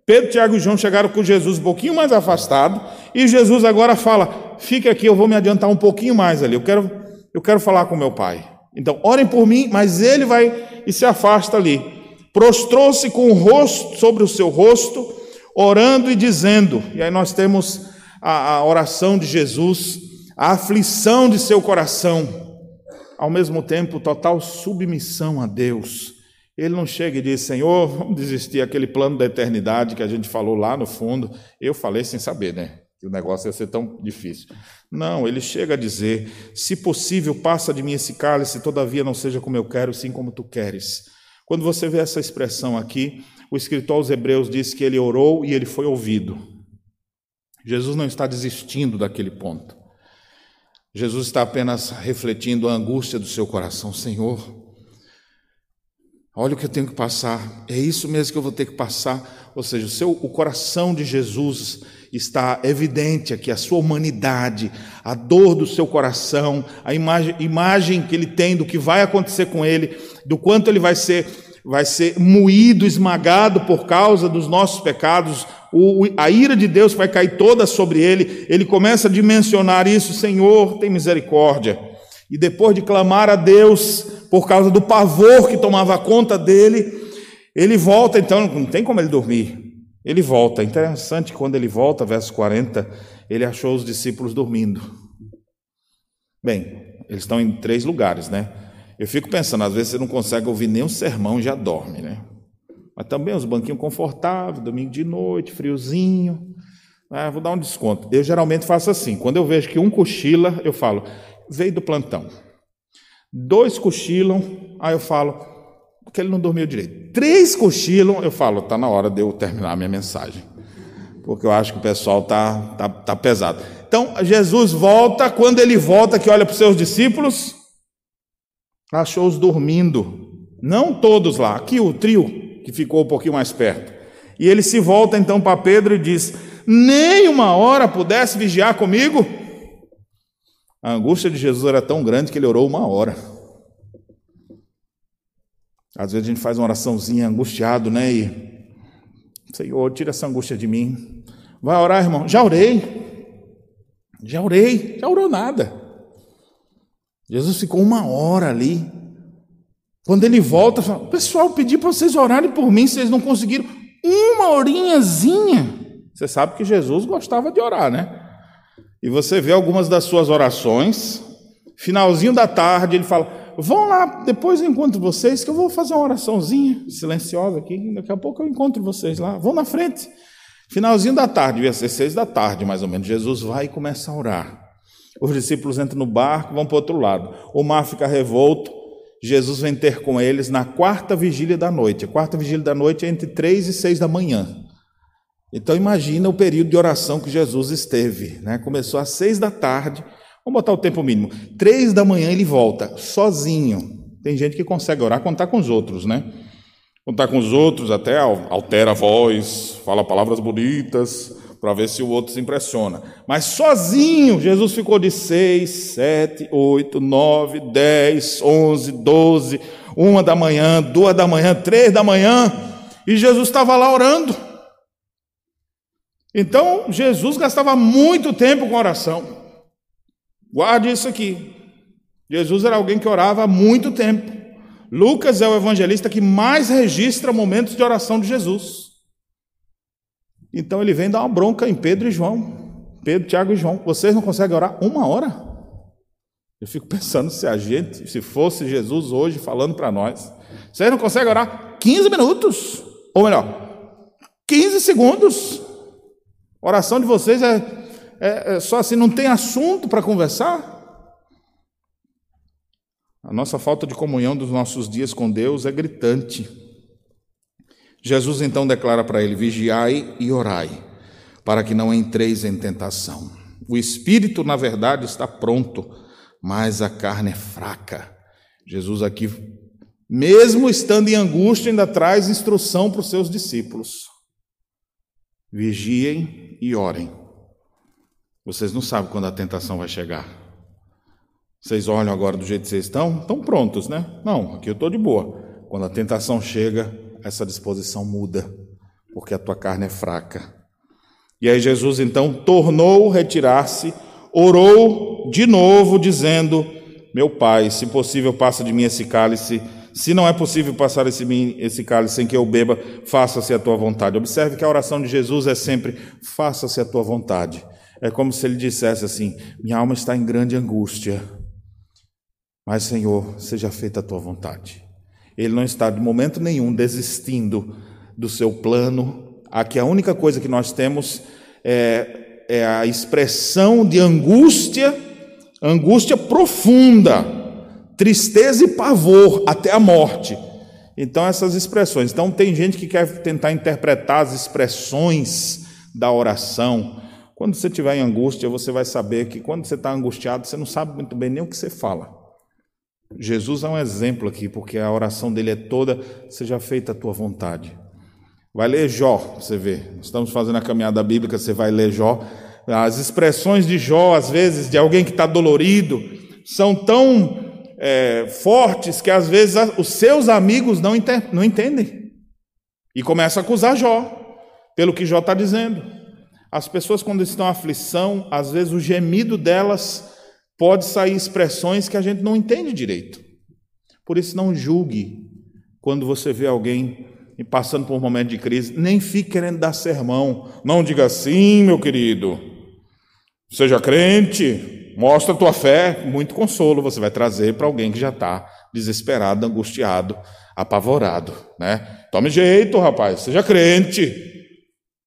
Pedro, Tiago e João chegaram com Jesus um pouquinho mais afastado. E Jesus agora fala: Fique aqui, eu vou me adiantar um pouquinho mais ali. Eu quero, eu quero falar com meu pai. Então, orem por mim, mas ele vai e se afasta ali prostrou-se com o rosto sobre o seu rosto, orando e dizendo. E aí nós temos a, a oração de Jesus, a aflição de seu coração, ao mesmo tempo total submissão a Deus. Ele não chega e diz: Senhor, vamos desistir aquele plano da eternidade que a gente falou lá no fundo. Eu falei sem saber, né? que o negócio ia ser tão difícil. Não, ele chega a dizer: se possível, passa de mim esse cálice, todavia não seja como eu quero, sim como tu queres. Quando você vê essa expressão aqui, o escritor aos Hebreus diz que ele orou e ele foi ouvido. Jesus não está desistindo daquele ponto. Jesus está apenas refletindo a angústia do seu coração. Senhor, olha o que eu tenho que passar, é isso mesmo que eu vou ter que passar. Ou seja, o, seu, o coração de Jesus está evidente aqui, a sua humanidade, a dor do seu coração, a imagem, imagem que ele tem do que vai acontecer com ele, do quanto ele vai ser, vai ser moído, esmagado por causa dos nossos pecados, o, a ira de Deus vai cair toda sobre ele. Ele começa a dimensionar isso, Senhor, tem misericórdia. E depois de clamar a Deus por causa do pavor que tomava conta dele, ele volta, então não tem como ele dormir. Ele volta. É interessante quando ele volta, verso 40, ele achou os discípulos dormindo. Bem, eles estão em três lugares, né? Eu fico pensando, às vezes você não consegue ouvir nem um sermão e já dorme, né? Mas também os banquinhos confortáveis, domingo de noite, friozinho. Ah, vou dar um desconto. Eu geralmente faço assim: quando eu vejo que um cochila, eu falo, veio do plantão. Dois cochilam, aí eu falo, porque ele não dormiu direito. Três cochilam, eu falo, está na hora de eu terminar a minha mensagem. Porque eu acho que o pessoal está tá, tá pesado. Então, Jesus volta, quando ele volta, que olha para os seus discípulos, achou-os dormindo. Não todos lá, aqui o trio, que ficou um pouquinho mais perto. E ele se volta então para Pedro e diz: Nem uma hora pudesse vigiar comigo? A angústia de Jesus era tão grande que ele orou uma hora. Às vezes a gente faz uma oraçãozinha angustiado, né? E Senhor, tira essa angústia de mim. Vai orar, irmão? Já orei. Já orei. Já orou nada. Jesus ficou uma hora ali quando ele volta, fala, pessoal, pedi para vocês orarem por mim, vocês não conseguiram uma horinhazinha. Você sabe que Jesus gostava de orar, né? E você vê algumas das suas orações, finalzinho da tarde, ele fala: Vão lá, depois eu encontro vocês, que eu vou fazer uma oraçãozinha silenciosa aqui, daqui a pouco eu encontro vocês lá. Vão na frente. Finalzinho da tarde, devia ser seis da tarde, mais ou menos. Jesus vai e começa a orar. Os discípulos entram no barco, vão para o outro lado. O mar fica revolto. Jesus vem ter com eles na quarta vigília da noite. A quarta vigília da noite é entre três e seis da manhã. Então imagina o período de oração que Jesus esteve. Né? Começou às seis da tarde, vamos botar o tempo mínimo. Três da manhã ele volta, sozinho. Tem gente que consegue orar está com os outros, né? Está com os outros, até altera a voz, fala palavras bonitas, para ver se o outro se impressiona. Mas sozinho, Jesus ficou de seis, sete, oito, nove, dez, onze, doze, uma da manhã, duas da manhã, três da manhã, e Jesus estava lá orando. Então, Jesus gastava muito tempo com oração. Guarde isso aqui. Jesus era alguém que orava há muito tempo. Lucas é o evangelista que mais registra momentos de oração de Jesus. Então ele vem dar uma bronca em Pedro e João. Pedro, Tiago e João. Vocês não conseguem orar uma hora? Eu fico pensando se a gente, se fosse Jesus hoje falando para nós, vocês não conseguem orar 15 minutos? Ou melhor, 15 segundos. A oração de vocês é, é, é só assim, não tem assunto para conversar? A nossa falta de comunhão dos nossos dias com Deus é gritante. Jesus então declara para ele: vigiai e orai, para que não entreis em tentação. O espírito, na verdade, está pronto, mas a carne é fraca. Jesus aqui, mesmo estando em angústia, ainda traz instrução para os seus discípulos: vigiem e orem. Vocês não sabem quando a tentação vai chegar. Vocês olham agora do jeito que vocês estão? Estão prontos, né? Não, aqui eu estou de boa. Quando a tentação chega, essa disposição muda, porque a tua carne é fraca. E aí Jesus então tornou retirar-se, orou de novo, dizendo: Meu pai, se possível, passa de mim esse cálice. Se não é possível passar esse, esse cálice sem que eu beba, faça-se a tua vontade. Observe que a oração de Jesus é sempre: faça-se a tua vontade. É como se ele dissesse assim: Minha alma está em grande angústia, mas Senhor, seja feita a tua vontade. Ele não está de momento nenhum desistindo do seu plano. Aqui a única coisa que nós temos é é a expressão de angústia, angústia profunda, tristeza e pavor até a morte. Então, essas expressões. Então, tem gente que quer tentar interpretar as expressões da oração. Quando você estiver em angústia, você vai saber que quando você está angustiado, você não sabe muito bem nem o que você fala. Jesus é um exemplo aqui, porque a oração dele é toda: seja feita a tua vontade. Vai ler Jó, você vê. Estamos fazendo a caminhada bíblica, você vai ler Jó. As expressões de Jó, às vezes, de alguém que está dolorido, são tão é, fortes que às vezes os seus amigos não, não entendem. E começa a acusar Jó, pelo que Jó está dizendo. As pessoas, quando estão em aflição, às vezes o gemido delas pode sair expressões que a gente não entende direito. Por isso, não julgue quando você vê alguém passando por um momento de crise, nem fique querendo dar sermão. Não diga assim, meu querido. Seja crente, mostra a tua fé. Muito consolo você vai trazer para alguém que já está desesperado, angustiado, apavorado. Né? Tome jeito, rapaz, seja crente.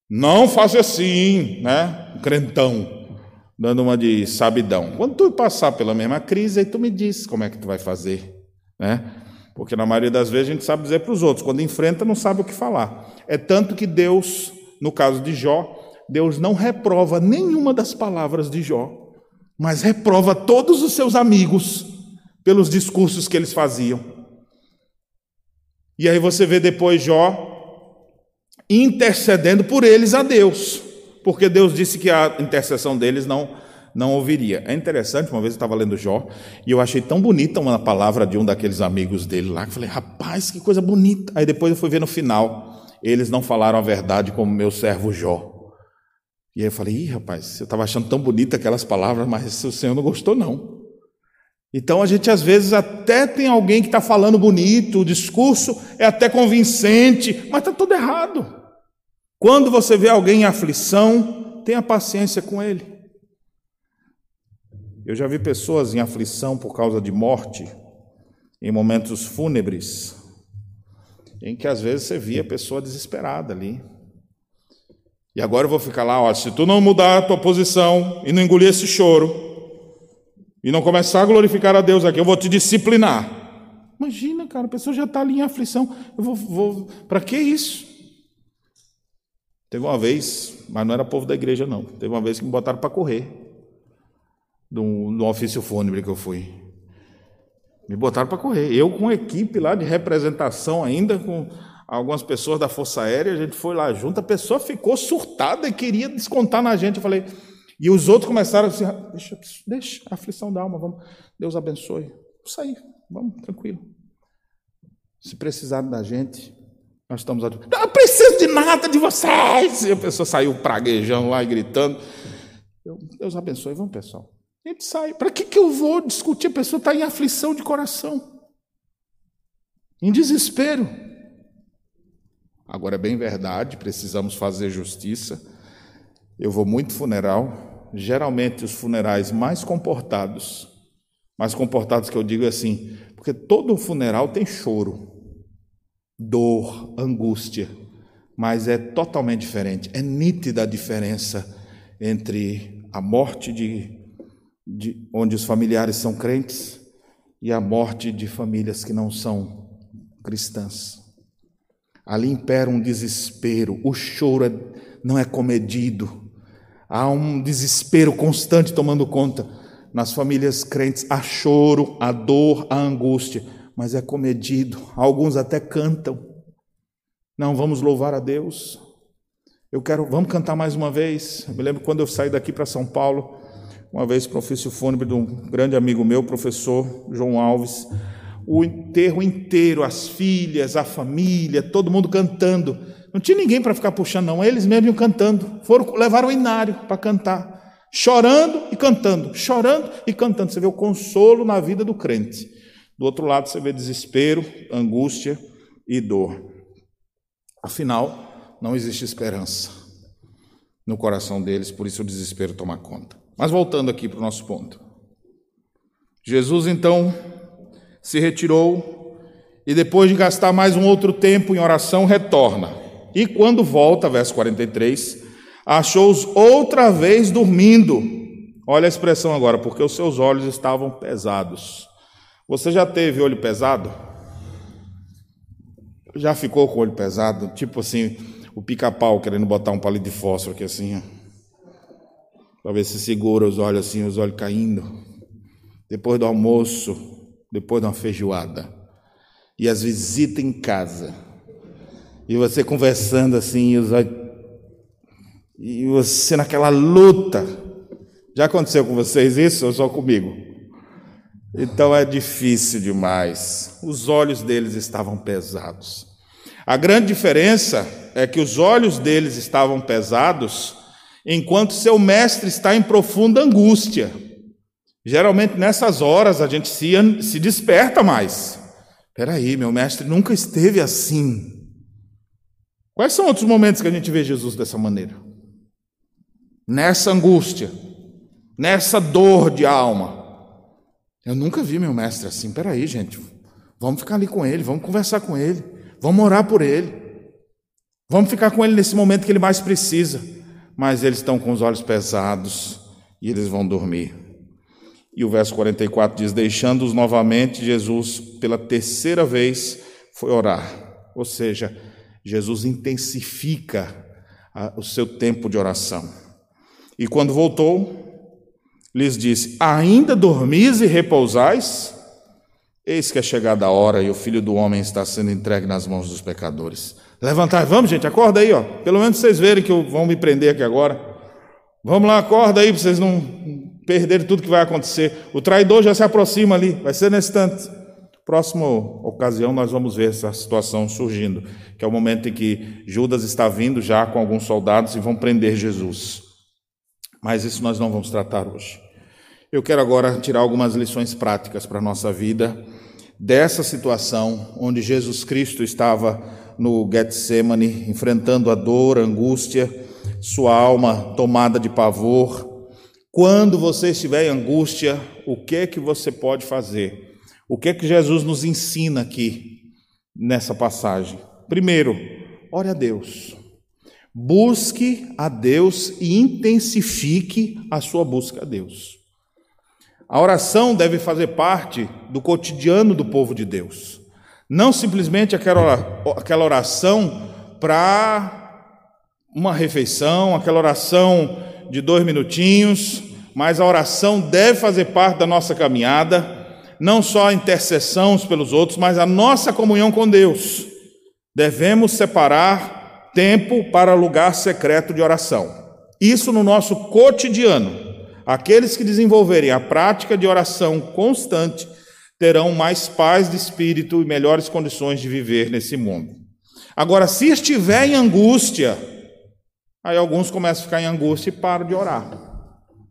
Não faça assim, né? Crentão, dando uma de sabidão. Quando tu passar pela mesma crise, aí tu me diz como é que tu vai fazer, né? Porque na maioria das vezes a gente sabe dizer para os outros, quando enfrenta não sabe o que falar. É tanto que Deus, no caso de Jó, Deus não reprova nenhuma das palavras de Jó, mas reprova todos os seus amigos pelos discursos que eles faziam. E aí você vê depois Jó intercedendo por eles a Deus, porque Deus disse que a intercessão deles não não ouviria. É interessante, uma vez eu estava lendo Jó, e eu achei tão bonita uma palavra de um daqueles amigos dele lá, que eu falei, rapaz, que coisa bonita. Aí depois eu fui ver no final, eles não falaram a verdade como meu servo Jó. E aí eu falei, ih, rapaz, eu estava achando tão bonita aquelas palavras, mas o Senhor não gostou, não. Então a gente às vezes até tem alguém que está falando bonito, o discurso é até convincente, mas está tudo errado. Quando você vê alguém em aflição, tenha paciência com ele. Eu já vi pessoas em aflição por causa de morte, em momentos fúnebres, em que às vezes você via a pessoa desesperada ali. E agora eu vou ficar lá, ó, se tu não mudar a tua posição e não engolir esse choro, e não começar a glorificar a Deus aqui, eu vou te disciplinar. Imagina, cara, a pessoa já está ali em aflição. Eu vou, vou para que isso? Teve uma vez, mas não era povo da igreja, não. Teve uma vez que me botaram para correr de um, ofício fúnebre que eu fui. Me botaram para correr. Eu com equipe lá de representação ainda, com algumas pessoas da Força Aérea, a gente foi lá junto, a pessoa ficou surtada e queria descontar na gente. Eu falei, e os outros começaram assim, deixa, deixa, a aflição da alma, vamos, Deus abençoe. Vamos sair, vamos, tranquilo. Se precisarem da gente, nós estamos aqui. Não preciso de nada de vocês! E a pessoa saiu praguejando lá e gritando. Deus abençoe, vamos, pessoal. A gente sai. Para que, que eu vou discutir? A pessoa está em aflição de coração, em desespero. Agora, é bem verdade, precisamos fazer justiça. Eu vou muito funeral. Geralmente, os funerais mais comportados, mais comportados que eu digo é assim, porque todo funeral tem choro, dor, angústia, mas é totalmente diferente. É nítida a diferença entre a morte de de, onde os familiares são crentes e a morte de famílias que não são cristãs. Ali impera um desespero, o choro é, não é comedido, há um desespero constante tomando conta. Nas famílias crentes há choro, há dor, há angústia, mas é comedido. Alguns até cantam. Não, vamos louvar a Deus. Eu quero, vamos cantar mais uma vez. Eu me lembro quando eu saí daqui para São Paulo, uma vez para o ofício fúnebre de um grande amigo meu, professor João Alves, o enterro inteiro, as filhas, a família, todo mundo cantando. Não tinha ninguém para ficar puxando, não. Eles mesmos iam cantando. Foram, levaram o inário para cantar. Chorando e cantando. Chorando e cantando. Você vê o consolo na vida do crente. Do outro lado, você vê desespero, angústia e dor. Afinal, não existe esperança no coração deles, por isso o desespero toma conta. Mas voltando aqui para o nosso ponto. Jesus então se retirou e depois de gastar mais um outro tempo em oração, retorna. E quando volta, verso 43, achou-os outra vez dormindo. Olha a expressão agora, porque os seus olhos estavam pesados. Você já teve olho pesado? Já ficou com o olho pesado? Tipo assim, o pica-pau querendo botar um palito de fósforo aqui assim, para ver se segura os olhos assim, os olhos caindo. Depois do almoço, depois de uma feijoada. E as visitas em casa. E você conversando assim, e, os e você naquela luta. Já aconteceu com vocês isso ou só comigo? Então é difícil demais. Os olhos deles estavam pesados. A grande diferença é que os olhos deles estavam pesados, enquanto seu mestre está em profunda angústia. Geralmente nessas horas a gente se, se desperta mais. Espera aí, meu mestre nunca esteve assim. Quais são outros momentos que a gente vê Jesus dessa maneira? Nessa angústia, nessa dor de alma. Eu nunca vi meu mestre assim. Espera aí, gente. Vamos ficar ali com ele, vamos conversar com ele. Vamos orar por ele. Vamos ficar com ele nesse momento que ele mais precisa. Mas eles estão com os olhos pesados e eles vão dormir. E o verso 44 diz: Deixando-os novamente, Jesus, pela terceira vez, foi orar. Ou seja, Jesus intensifica o seu tempo de oração. E quando voltou, lhes disse: Ainda dormis e repousais? Eis que é chegada a hora e o filho do homem está sendo entregue nas mãos dos pecadores. Levantai, vamos, gente, acorda aí, ó. Pelo menos vocês verem que vão me prender aqui agora. Vamos lá, acorda aí para vocês não perderem tudo que vai acontecer. O traidor já se aproxima ali, vai ser nesse instante. Próxima ocasião nós vamos ver essa situação surgindo, que é o momento em que Judas está vindo já com alguns soldados e vão prender Jesus. Mas isso nós não vamos tratar hoje. Eu quero agora tirar algumas lições práticas para a nossa vida dessa situação onde Jesus Cristo estava no Getsemane, enfrentando a dor, a angústia, sua alma tomada de pavor. Quando você estiver em angústia, o que é que você pode fazer? O que é que Jesus nos ensina aqui nessa passagem? Primeiro, ore a Deus. Busque a Deus e intensifique a sua busca a Deus. A oração deve fazer parte do cotidiano do povo de Deus. Não simplesmente aquela oração para uma refeição, aquela oração de dois minutinhos, mas a oração deve fazer parte da nossa caminhada, não só a intercessão pelos outros, mas a nossa comunhão com Deus. Devemos separar tempo para lugar secreto de oração. Isso no nosso cotidiano. Aqueles que desenvolverem a prática de oração constante terão mais paz de espírito e melhores condições de viver nesse mundo. Agora, se estiver em angústia, aí alguns começam a ficar em angústia e param de orar.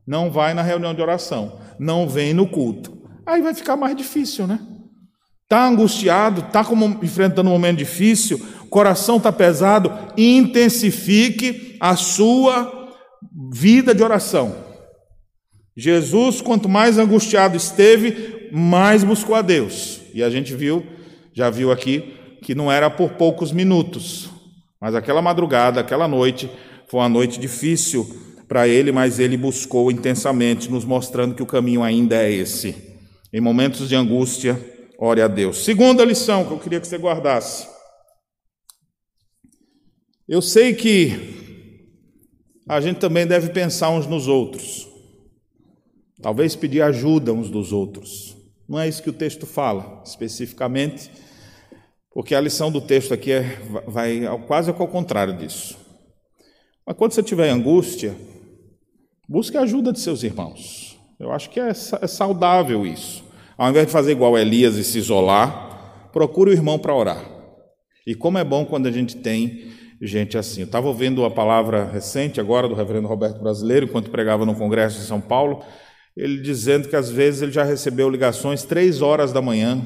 Não vai na reunião de oração, não vem no culto. Aí vai ficar mais difícil, né? Está angustiado, está enfrentando um momento difícil, coração está pesado, intensifique a sua vida de oração. Jesus, quanto mais angustiado esteve, mais buscou a Deus. E a gente viu, já viu aqui, que não era por poucos minutos, mas aquela madrugada, aquela noite, foi uma noite difícil para ele, mas ele buscou intensamente, nos mostrando que o caminho ainda é esse. Em momentos de angústia, ore a Deus. Segunda lição que eu queria que você guardasse. Eu sei que a gente também deve pensar uns nos outros. Talvez pedir ajuda uns dos outros. Não é isso que o texto fala especificamente, porque a lição do texto aqui é, vai quase ao contrário disso. Mas quando você tiver angústia, busque a ajuda de seus irmãos. Eu acho que é, é saudável isso. Ao invés de fazer igual Elias e se isolar, procure o irmão para orar. E como é bom quando a gente tem gente assim. Eu estava ouvindo a palavra recente agora do reverendo Roberto Brasileiro, enquanto pregava no Congresso de São Paulo, ele dizendo que às vezes ele já recebeu ligações três horas da manhã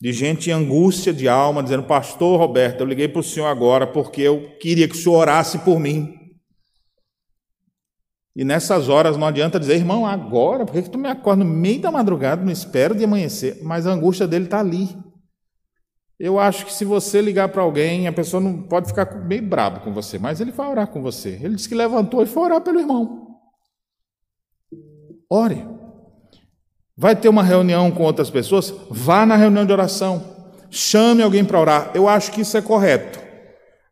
de gente em angústia de alma, dizendo: Pastor Roberto, eu liguei para o senhor agora porque eu queria que o senhor orasse por mim. E nessas horas não adianta dizer, irmão, agora, por que, tu me acorda no meio da madrugada, não espero de amanhecer? Mas a angústia dele está ali. Eu acho que se você ligar para alguém, a pessoa não pode ficar bem brabo com você, mas ele vai orar com você. Ele disse que levantou e foi orar pelo irmão. Ore. Vai ter uma reunião com outras pessoas? Vá na reunião de oração. Chame alguém para orar. Eu acho que isso é correto.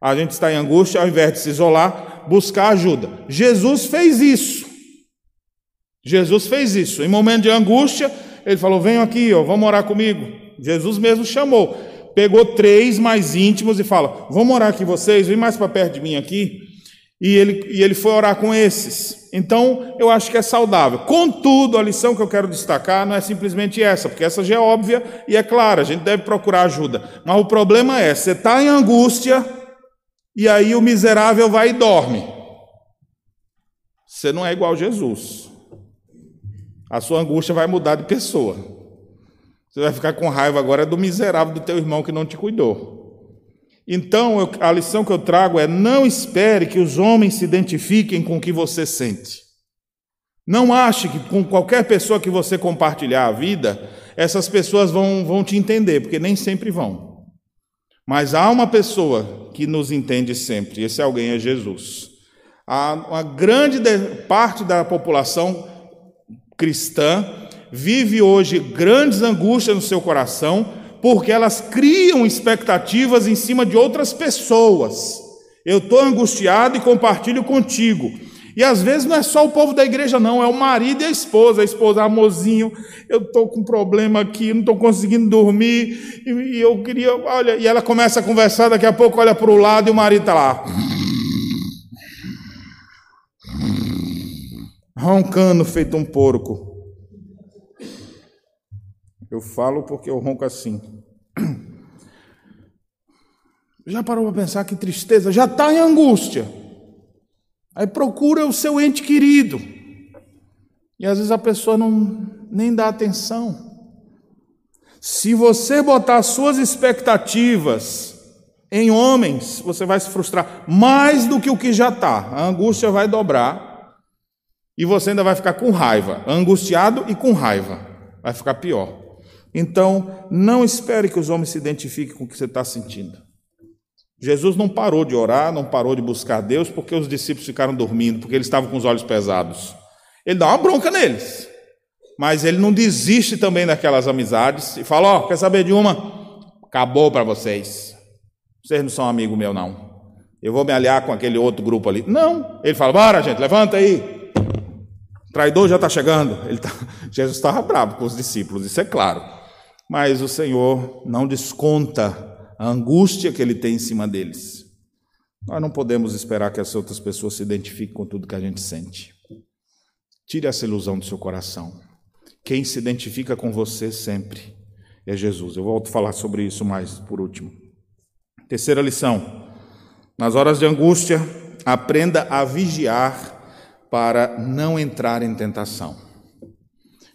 A gente está em angústia, ao invés de se isolar, buscar ajuda. Jesus fez isso. Jesus fez isso. Em momento de angústia, ele falou: Venham aqui, ó, vamos orar comigo. Jesus mesmo chamou. Pegou três mais íntimos e fala: Vamos orar aqui vocês, vem mais para perto de mim aqui. E ele, e ele foi orar com esses. Então, eu acho que é saudável. Contudo, a lição que eu quero destacar não é simplesmente essa, porque essa já é óbvia e é clara, a gente deve procurar ajuda. Mas o problema é: você está em angústia, e aí o miserável vai e dorme. Você não é igual a Jesus. A sua angústia vai mudar de pessoa. Você vai ficar com raiva agora do miserável do teu irmão que não te cuidou. Então, eu, a lição que eu trago é: não espere que os homens se identifiquem com o que você sente. Não ache que com qualquer pessoa que você compartilhar a vida, essas pessoas vão, vão te entender, porque nem sempre vão. Mas há uma pessoa que nos entende sempre, esse alguém é Jesus. Há uma grande parte da população cristã vive hoje grandes angústias no seu coração porque elas criam expectativas em cima de outras pessoas. Eu estou angustiado e compartilho contigo. E às vezes não é só o povo da igreja, não, é o marido e a esposa. A esposa, amorzinho, eu estou com um problema aqui, não estou conseguindo dormir, e, e, eu queria, olha, e ela começa a conversar, daqui a pouco olha para o lado e o marido está lá. Roncando feito um porco. Eu falo porque eu ronco assim. Já parou para pensar que tristeza? Já está em angústia. Aí procura o seu ente querido. E às vezes a pessoa não nem dá atenção. Se você botar suas expectativas em homens, você vai se frustrar mais do que o que já está. A angústia vai dobrar e você ainda vai ficar com raiva, angustiado e com raiva. Vai ficar pior. Então, não espere que os homens se identifiquem com o que você está sentindo. Jesus não parou de orar, não parou de buscar Deus porque os discípulos ficaram dormindo, porque eles estavam com os olhos pesados. Ele dá uma bronca neles, mas ele não desiste também daquelas amizades e fala: Ó, oh, quer saber de uma? Acabou para vocês. Vocês não são amigo meu, não. Eu vou me aliar com aquele outro grupo ali. Não. Ele fala: Bora, gente, levanta aí. O traidor já está chegando. Tá... *laughs* Jesus estava bravo com os discípulos, isso é claro mas o Senhor não desconta a angústia que ele tem em cima deles. Nós não podemos esperar que as outras pessoas se identifiquem com tudo que a gente sente. Tire essa ilusão do seu coração. Quem se identifica com você sempre é Jesus. Eu volto a falar sobre isso mais por último. Terceira lição: nas horas de angústia, aprenda a vigiar para não entrar em tentação.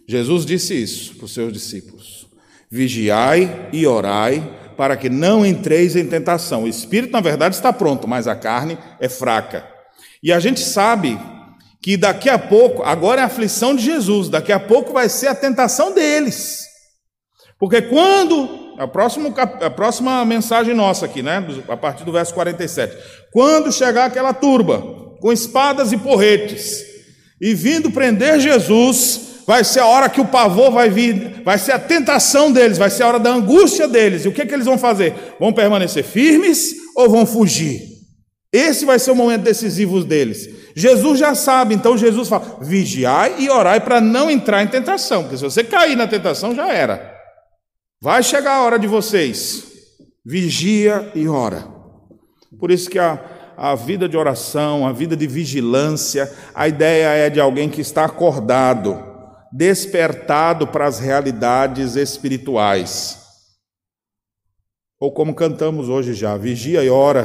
Jesus disse isso para os seus discípulos. Vigiai e orai, para que não entreis em tentação. O espírito, na verdade, está pronto, mas a carne é fraca. E a gente sabe que daqui a pouco, agora é a aflição de Jesus, daqui a pouco vai ser a tentação deles. Porque quando, a próxima, a próxima mensagem nossa aqui, né, a partir do verso 47, quando chegar aquela turba com espadas e porretes e vindo prender Jesus, vai ser a hora que o pavor vai vir, vai ser a tentação deles, vai ser a hora da angústia deles. E o que, é que eles vão fazer? Vão permanecer firmes ou vão fugir? Esse vai ser o momento decisivo deles. Jesus já sabe, então Jesus fala: vigiai e orai para não entrar em tentação, porque se você cair na tentação, já era. Vai chegar a hora de vocês. Vigia e ora. Por isso que a, a vida de oração, a vida de vigilância, a ideia é de alguém que está acordado despertado para as realidades espirituais. Ou como cantamos hoje já, vigia e ora.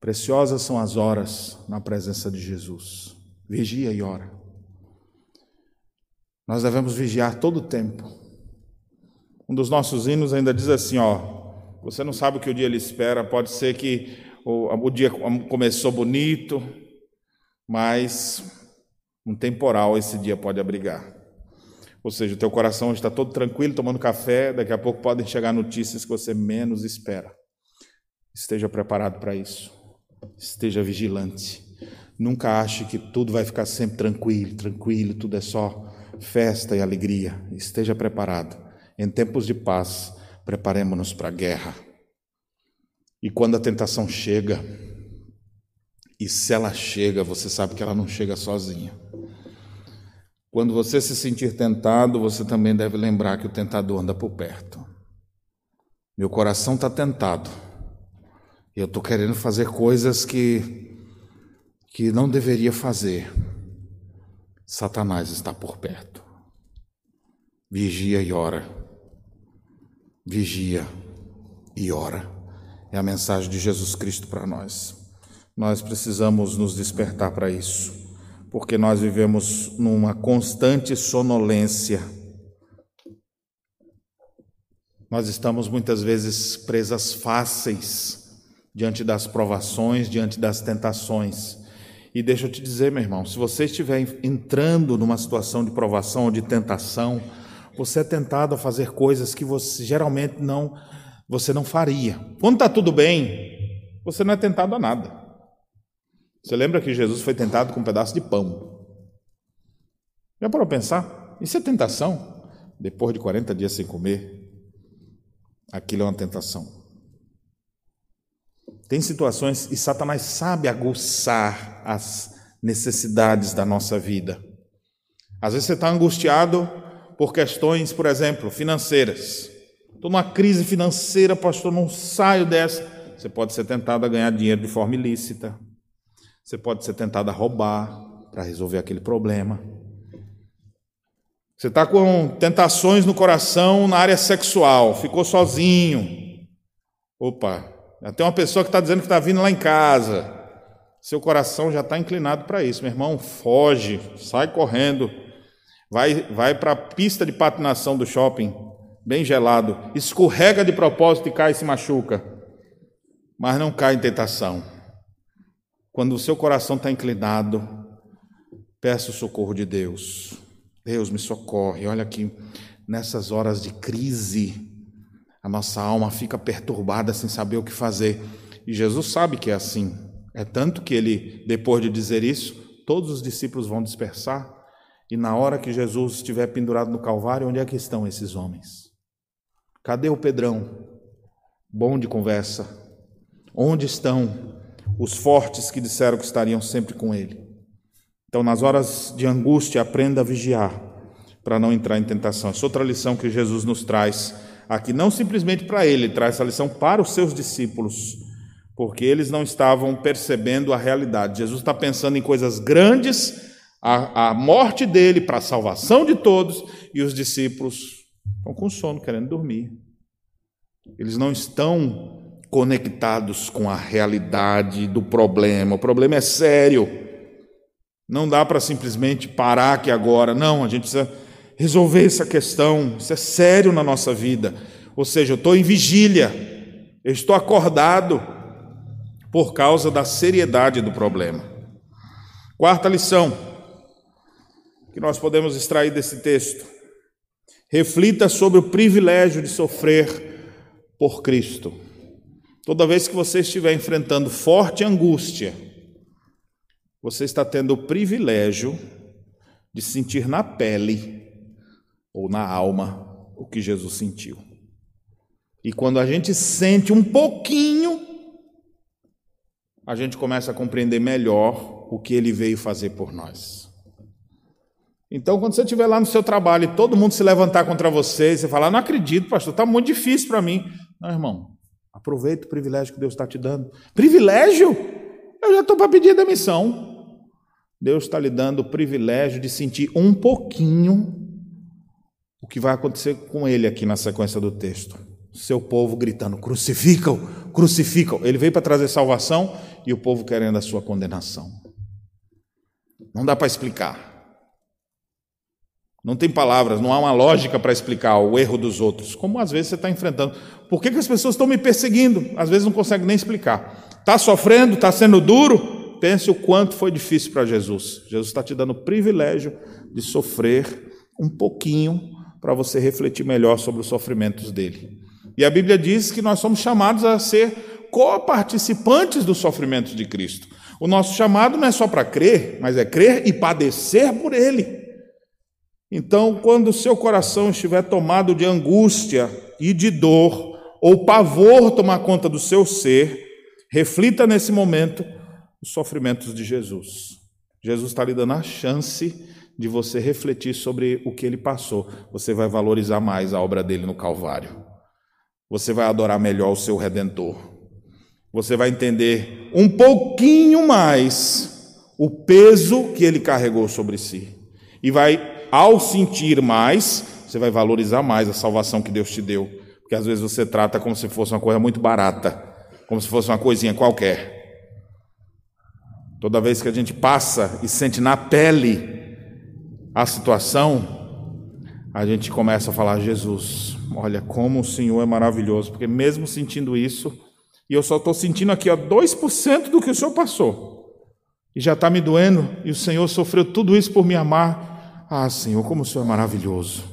Preciosas são as horas na presença de Jesus. Vigia e ora. Nós devemos vigiar todo o tempo. Um dos nossos hinos ainda diz assim, ó, você não sabe o que o dia lhe espera, pode ser que o, o dia começou bonito, mas um temporal esse dia pode abrigar. Ou seja, o teu coração está todo tranquilo, tomando café, daqui a pouco podem chegar notícias que você menos espera. Esteja preparado para isso. Esteja vigilante. Nunca ache que tudo vai ficar sempre tranquilo, tranquilo, tudo é só festa e alegria. Esteja preparado. Em tempos de paz, preparemos-nos para a guerra. E quando a tentação chega, e se ela chega, você sabe que ela não chega sozinha. Quando você se sentir tentado, você também deve lembrar que o tentador anda por perto. Meu coração está tentado. Eu estou querendo fazer coisas que, que não deveria fazer. Satanás está por perto. Vigia e ora. Vigia e ora. É a mensagem de Jesus Cristo para nós. Nós precisamos nos despertar para isso porque nós vivemos numa constante sonolência. Nós estamos muitas vezes presas fáceis diante das provações, diante das tentações. E deixa eu te dizer, meu irmão, se você estiver entrando numa situação de provação ou de tentação, você é tentado a fazer coisas que você geralmente não você não faria. Quando está tudo bem, você não é tentado a nada. Você lembra que Jesus foi tentado com um pedaço de pão? Já parou pensar? Isso é tentação? Depois de 40 dias sem comer, aquilo é uma tentação. Tem situações, e Satanás sabe aguçar as necessidades da nossa vida. Às vezes você está angustiado por questões, por exemplo, financeiras. Estou numa crise financeira, pastor, não saio dessa. Você pode ser tentado a ganhar dinheiro de forma ilícita. Você pode ser tentado a roubar para resolver aquele problema. Você está com tentações no coração na área sexual, ficou sozinho. Opa, tem uma pessoa que está dizendo que está vindo lá em casa. Seu coração já está inclinado para isso, meu irmão. Foge, sai correndo, vai, vai para a pista de patinação do shopping, bem gelado, escorrega de propósito e cai e se machuca, mas não cai em tentação. Quando o seu coração está inclinado, peça o socorro de Deus. Deus me socorre. Olha que nessas horas de crise, a nossa alma fica perturbada sem saber o que fazer. E Jesus sabe que é assim. É tanto que ele, depois de dizer isso, todos os discípulos vão dispersar. E na hora que Jesus estiver pendurado no Calvário, onde é que estão esses homens? Cadê o Pedrão? Bom de conversa. Onde estão os fortes que disseram que estariam sempre com ele. Então, nas horas de angústia, aprenda a vigiar para não entrar em tentação. Essa outra lição que Jesus nos traz aqui, não simplesmente para ele, ele traz essa lição para os seus discípulos, porque eles não estavam percebendo a realidade. Jesus está pensando em coisas grandes, a, a morte dele para a salvação de todos, e os discípulos estão com sono, querendo dormir. Eles não estão conectados com a realidade do problema. O problema é sério. Não dá para simplesmente parar aqui agora. Não, a gente precisa resolver essa questão. Isso é sério na nossa vida. Ou seja, eu estou em vigília, eu estou acordado por causa da seriedade do problema. Quarta lição que nós podemos extrair desse texto: reflita sobre o privilégio de sofrer por Cristo. Toda vez que você estiver enfrentando forte angústia, você está tendo o privilégio de sentir na pele ou na alma o que Jesus sentiu. E quando a gente sente um pouquinho, a gente começa a compreender melhor o que ele veio fazer por nós. Então, quando você estiver lá no seu trabalho e todo mundo se levantar contra você, e você falar: Não acredito, pastor, está muito difícil para mim. Não, irmão, Aproveita o privilégio que Deus está te dando. Privilégio? Eu já estou para pedir demissão. Deus está lhe dando o privilégio de sentir um pouquinho o que vai acontecer com ele aqui na sequência do texto. Seu povo gritando: crucificam, crucificam. Ele veio para trazer salvação e o povo querendo a sua condenação. Não dá para explicar. Não tem palavras, não há uma lógica para explicar o erro dos outros, como às vezes você está enfrentando. Por que, que as pessoas estão me perseguindo? Às vezes não consegue nem explicar. Está sofrendo, está sendo duro? Pense o quanto foi difícil para Jesus. Jesus está te dando o privilégio de sofrer um pouquinho para você refletir melhor sobre os sofrimentos dele. E a Bíblia diz que nós somos chamados a ser coparticipantes dos sofrimentos de Cristo. O nosso chamado não é só para crer, mas é crer e padecer por ele. Então, quando o seu coração estiver tomado de angústia e de dor, ou pavor tomar conta do seu ser, reflita nesse momento os sofrimentos de Jesus. Jesus está lhe dando a chance de você refletir sobre o que ele passou. Você vai valorizar mais a obra dele no Calvário. Você vai adorar melhor o seu redentor. Você vai entender um pouquinho mais o peso que ele carregou sobre si. E vai ao sentir mais, você vai valorizar mais a salvação que Deus te deu. Porque às vezes você trata como se fosse uma coisa muito barata, como se fosse uma coisinha qualquer. Toda vez que a gente passa e sente na pele a situação, a gente começa a falar: Jesus, olha como o Senhor é maravilhoso, porque mesmo sentindo isso, e eu só estou sentindo aqui ó, 2% do que o Senhor passou, e já está me doendo, e o Senhor sofreu tudo isso por me amar, ah, Senhor, como o Senhor é maravilhoso.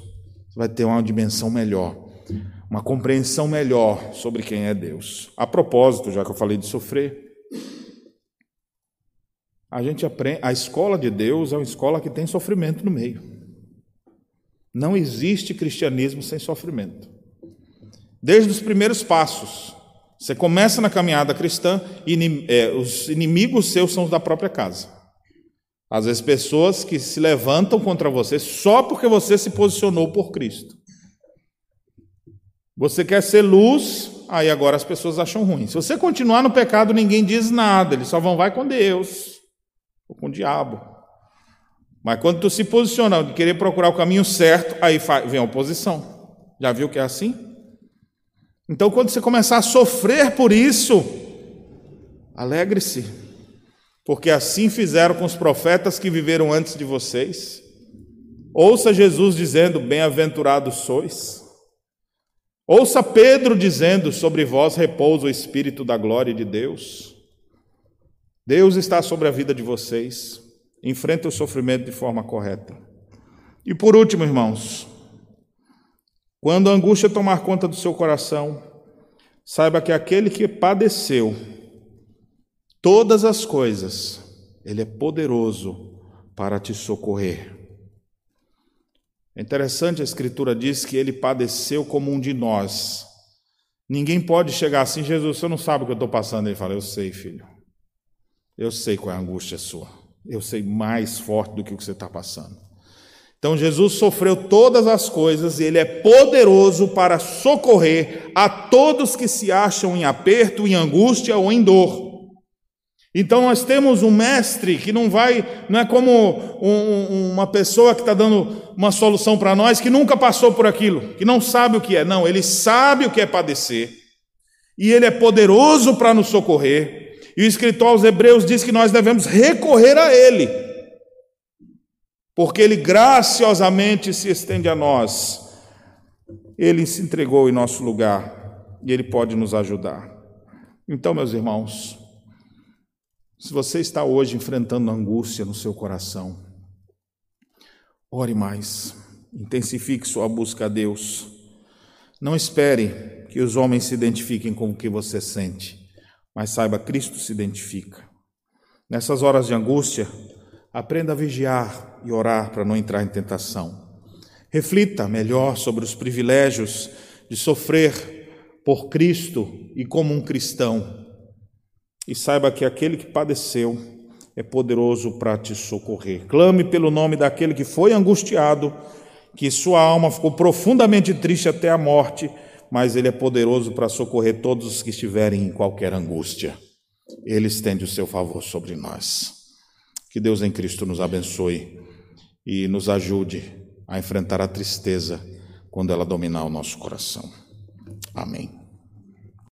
Você vai ter uma dimensão melhor, uma compreensão melhor sobre quem é Deus. A propósito, já que eu falei de sofrer, a gente aprende, a escola de Deus é uma escola que tem sofrimento no meio. Não existe cristianismo sem sofrimento. Desde os primeiros passos, você começa na caminhada cristã e é, os inimigos seus são os da própria casa. Às vezes, pessoas que se levantam contra você só porque você se posicionou por Cristo. Você quer ser luz, aí agora as pessoas acham ruim. Se você continuar no pecado, ninguém diz nada, eles só vão vai com Deus ou com o diabo. Mas quando tu se posiciona de querer procurar o caminho certo, aí vem a oposição. Já viu que é assim? Então, quando você começar a sofrer por isso, alegre-se porque assim fizeram com os profetas que viveram antes de vocês. Ouça Jesus dizendo: Bem-aventurados sois. Ouça Pedro dizendo: Sobre vós repousa o Espírito da glória de Deus. Deus está sobre a vida de vocês. Enfrenta o sofrimento de forma correta. E por último, irmãos, quando a angústia tomar conta do seu coração, saiba que aquele que padeceu, todas as coisas, Ele é poderoso para te socorrer. É interessante, a Escritura diz que Ele padeceu como um de nós. Ninguém pode chegar assim, Jesus, você não sabe o que eu estou passando. Ele fala, eu sei, filho. Eu sei qual é a angústia sua. Eu sei mais forte do que o que você está passando. Então Jesus sofreu todas as coisas e ele é poderoso para socorrer a todos que se acham em aperto, em angústia ou em dor. Então nós temos um mestre que não vai, não é como um, uma pessoa que está dando uma solução para nós que nunca passou por aquilo, que não sabe o que é. Não, ele sabe o que é padecer e ele é poderoso para nos socorrer. E o escritor aos Hebreus diz que nós devemos recorrer a ele, porque ele graciosamente se estende a nós. Ele se entregou em nosso lugar e ele pode nos ajudar. Então, meus irmãos, se você está hoje enfrentando angústia no seu coração, ore mais, intensifique sua busca a Deus. Não espere que os homens se identifiquem com o que você sente, mas saiba, Cristo se identifica. Nessas horas de angústia, aprenda a vigiar e orar para não entrar em tentação. Reflita melhor sobre os privilégios de sofrer por Cristo e como um cristão e saiba que aquele que padeceu é poderoso para te socorrer. Clame pelo nome daquele que foi angustiado, que sua alma ficou profundamente triste até a morte, mas ele é poderoso para socorrer todos os que estiverem em qualquer angústia. Ele estende o seu favor sobre nós. Que Deus em Cristo nos abençoe e nos ajude a enfrentar a tristeza quando ela dominar o nosso coração. Amém.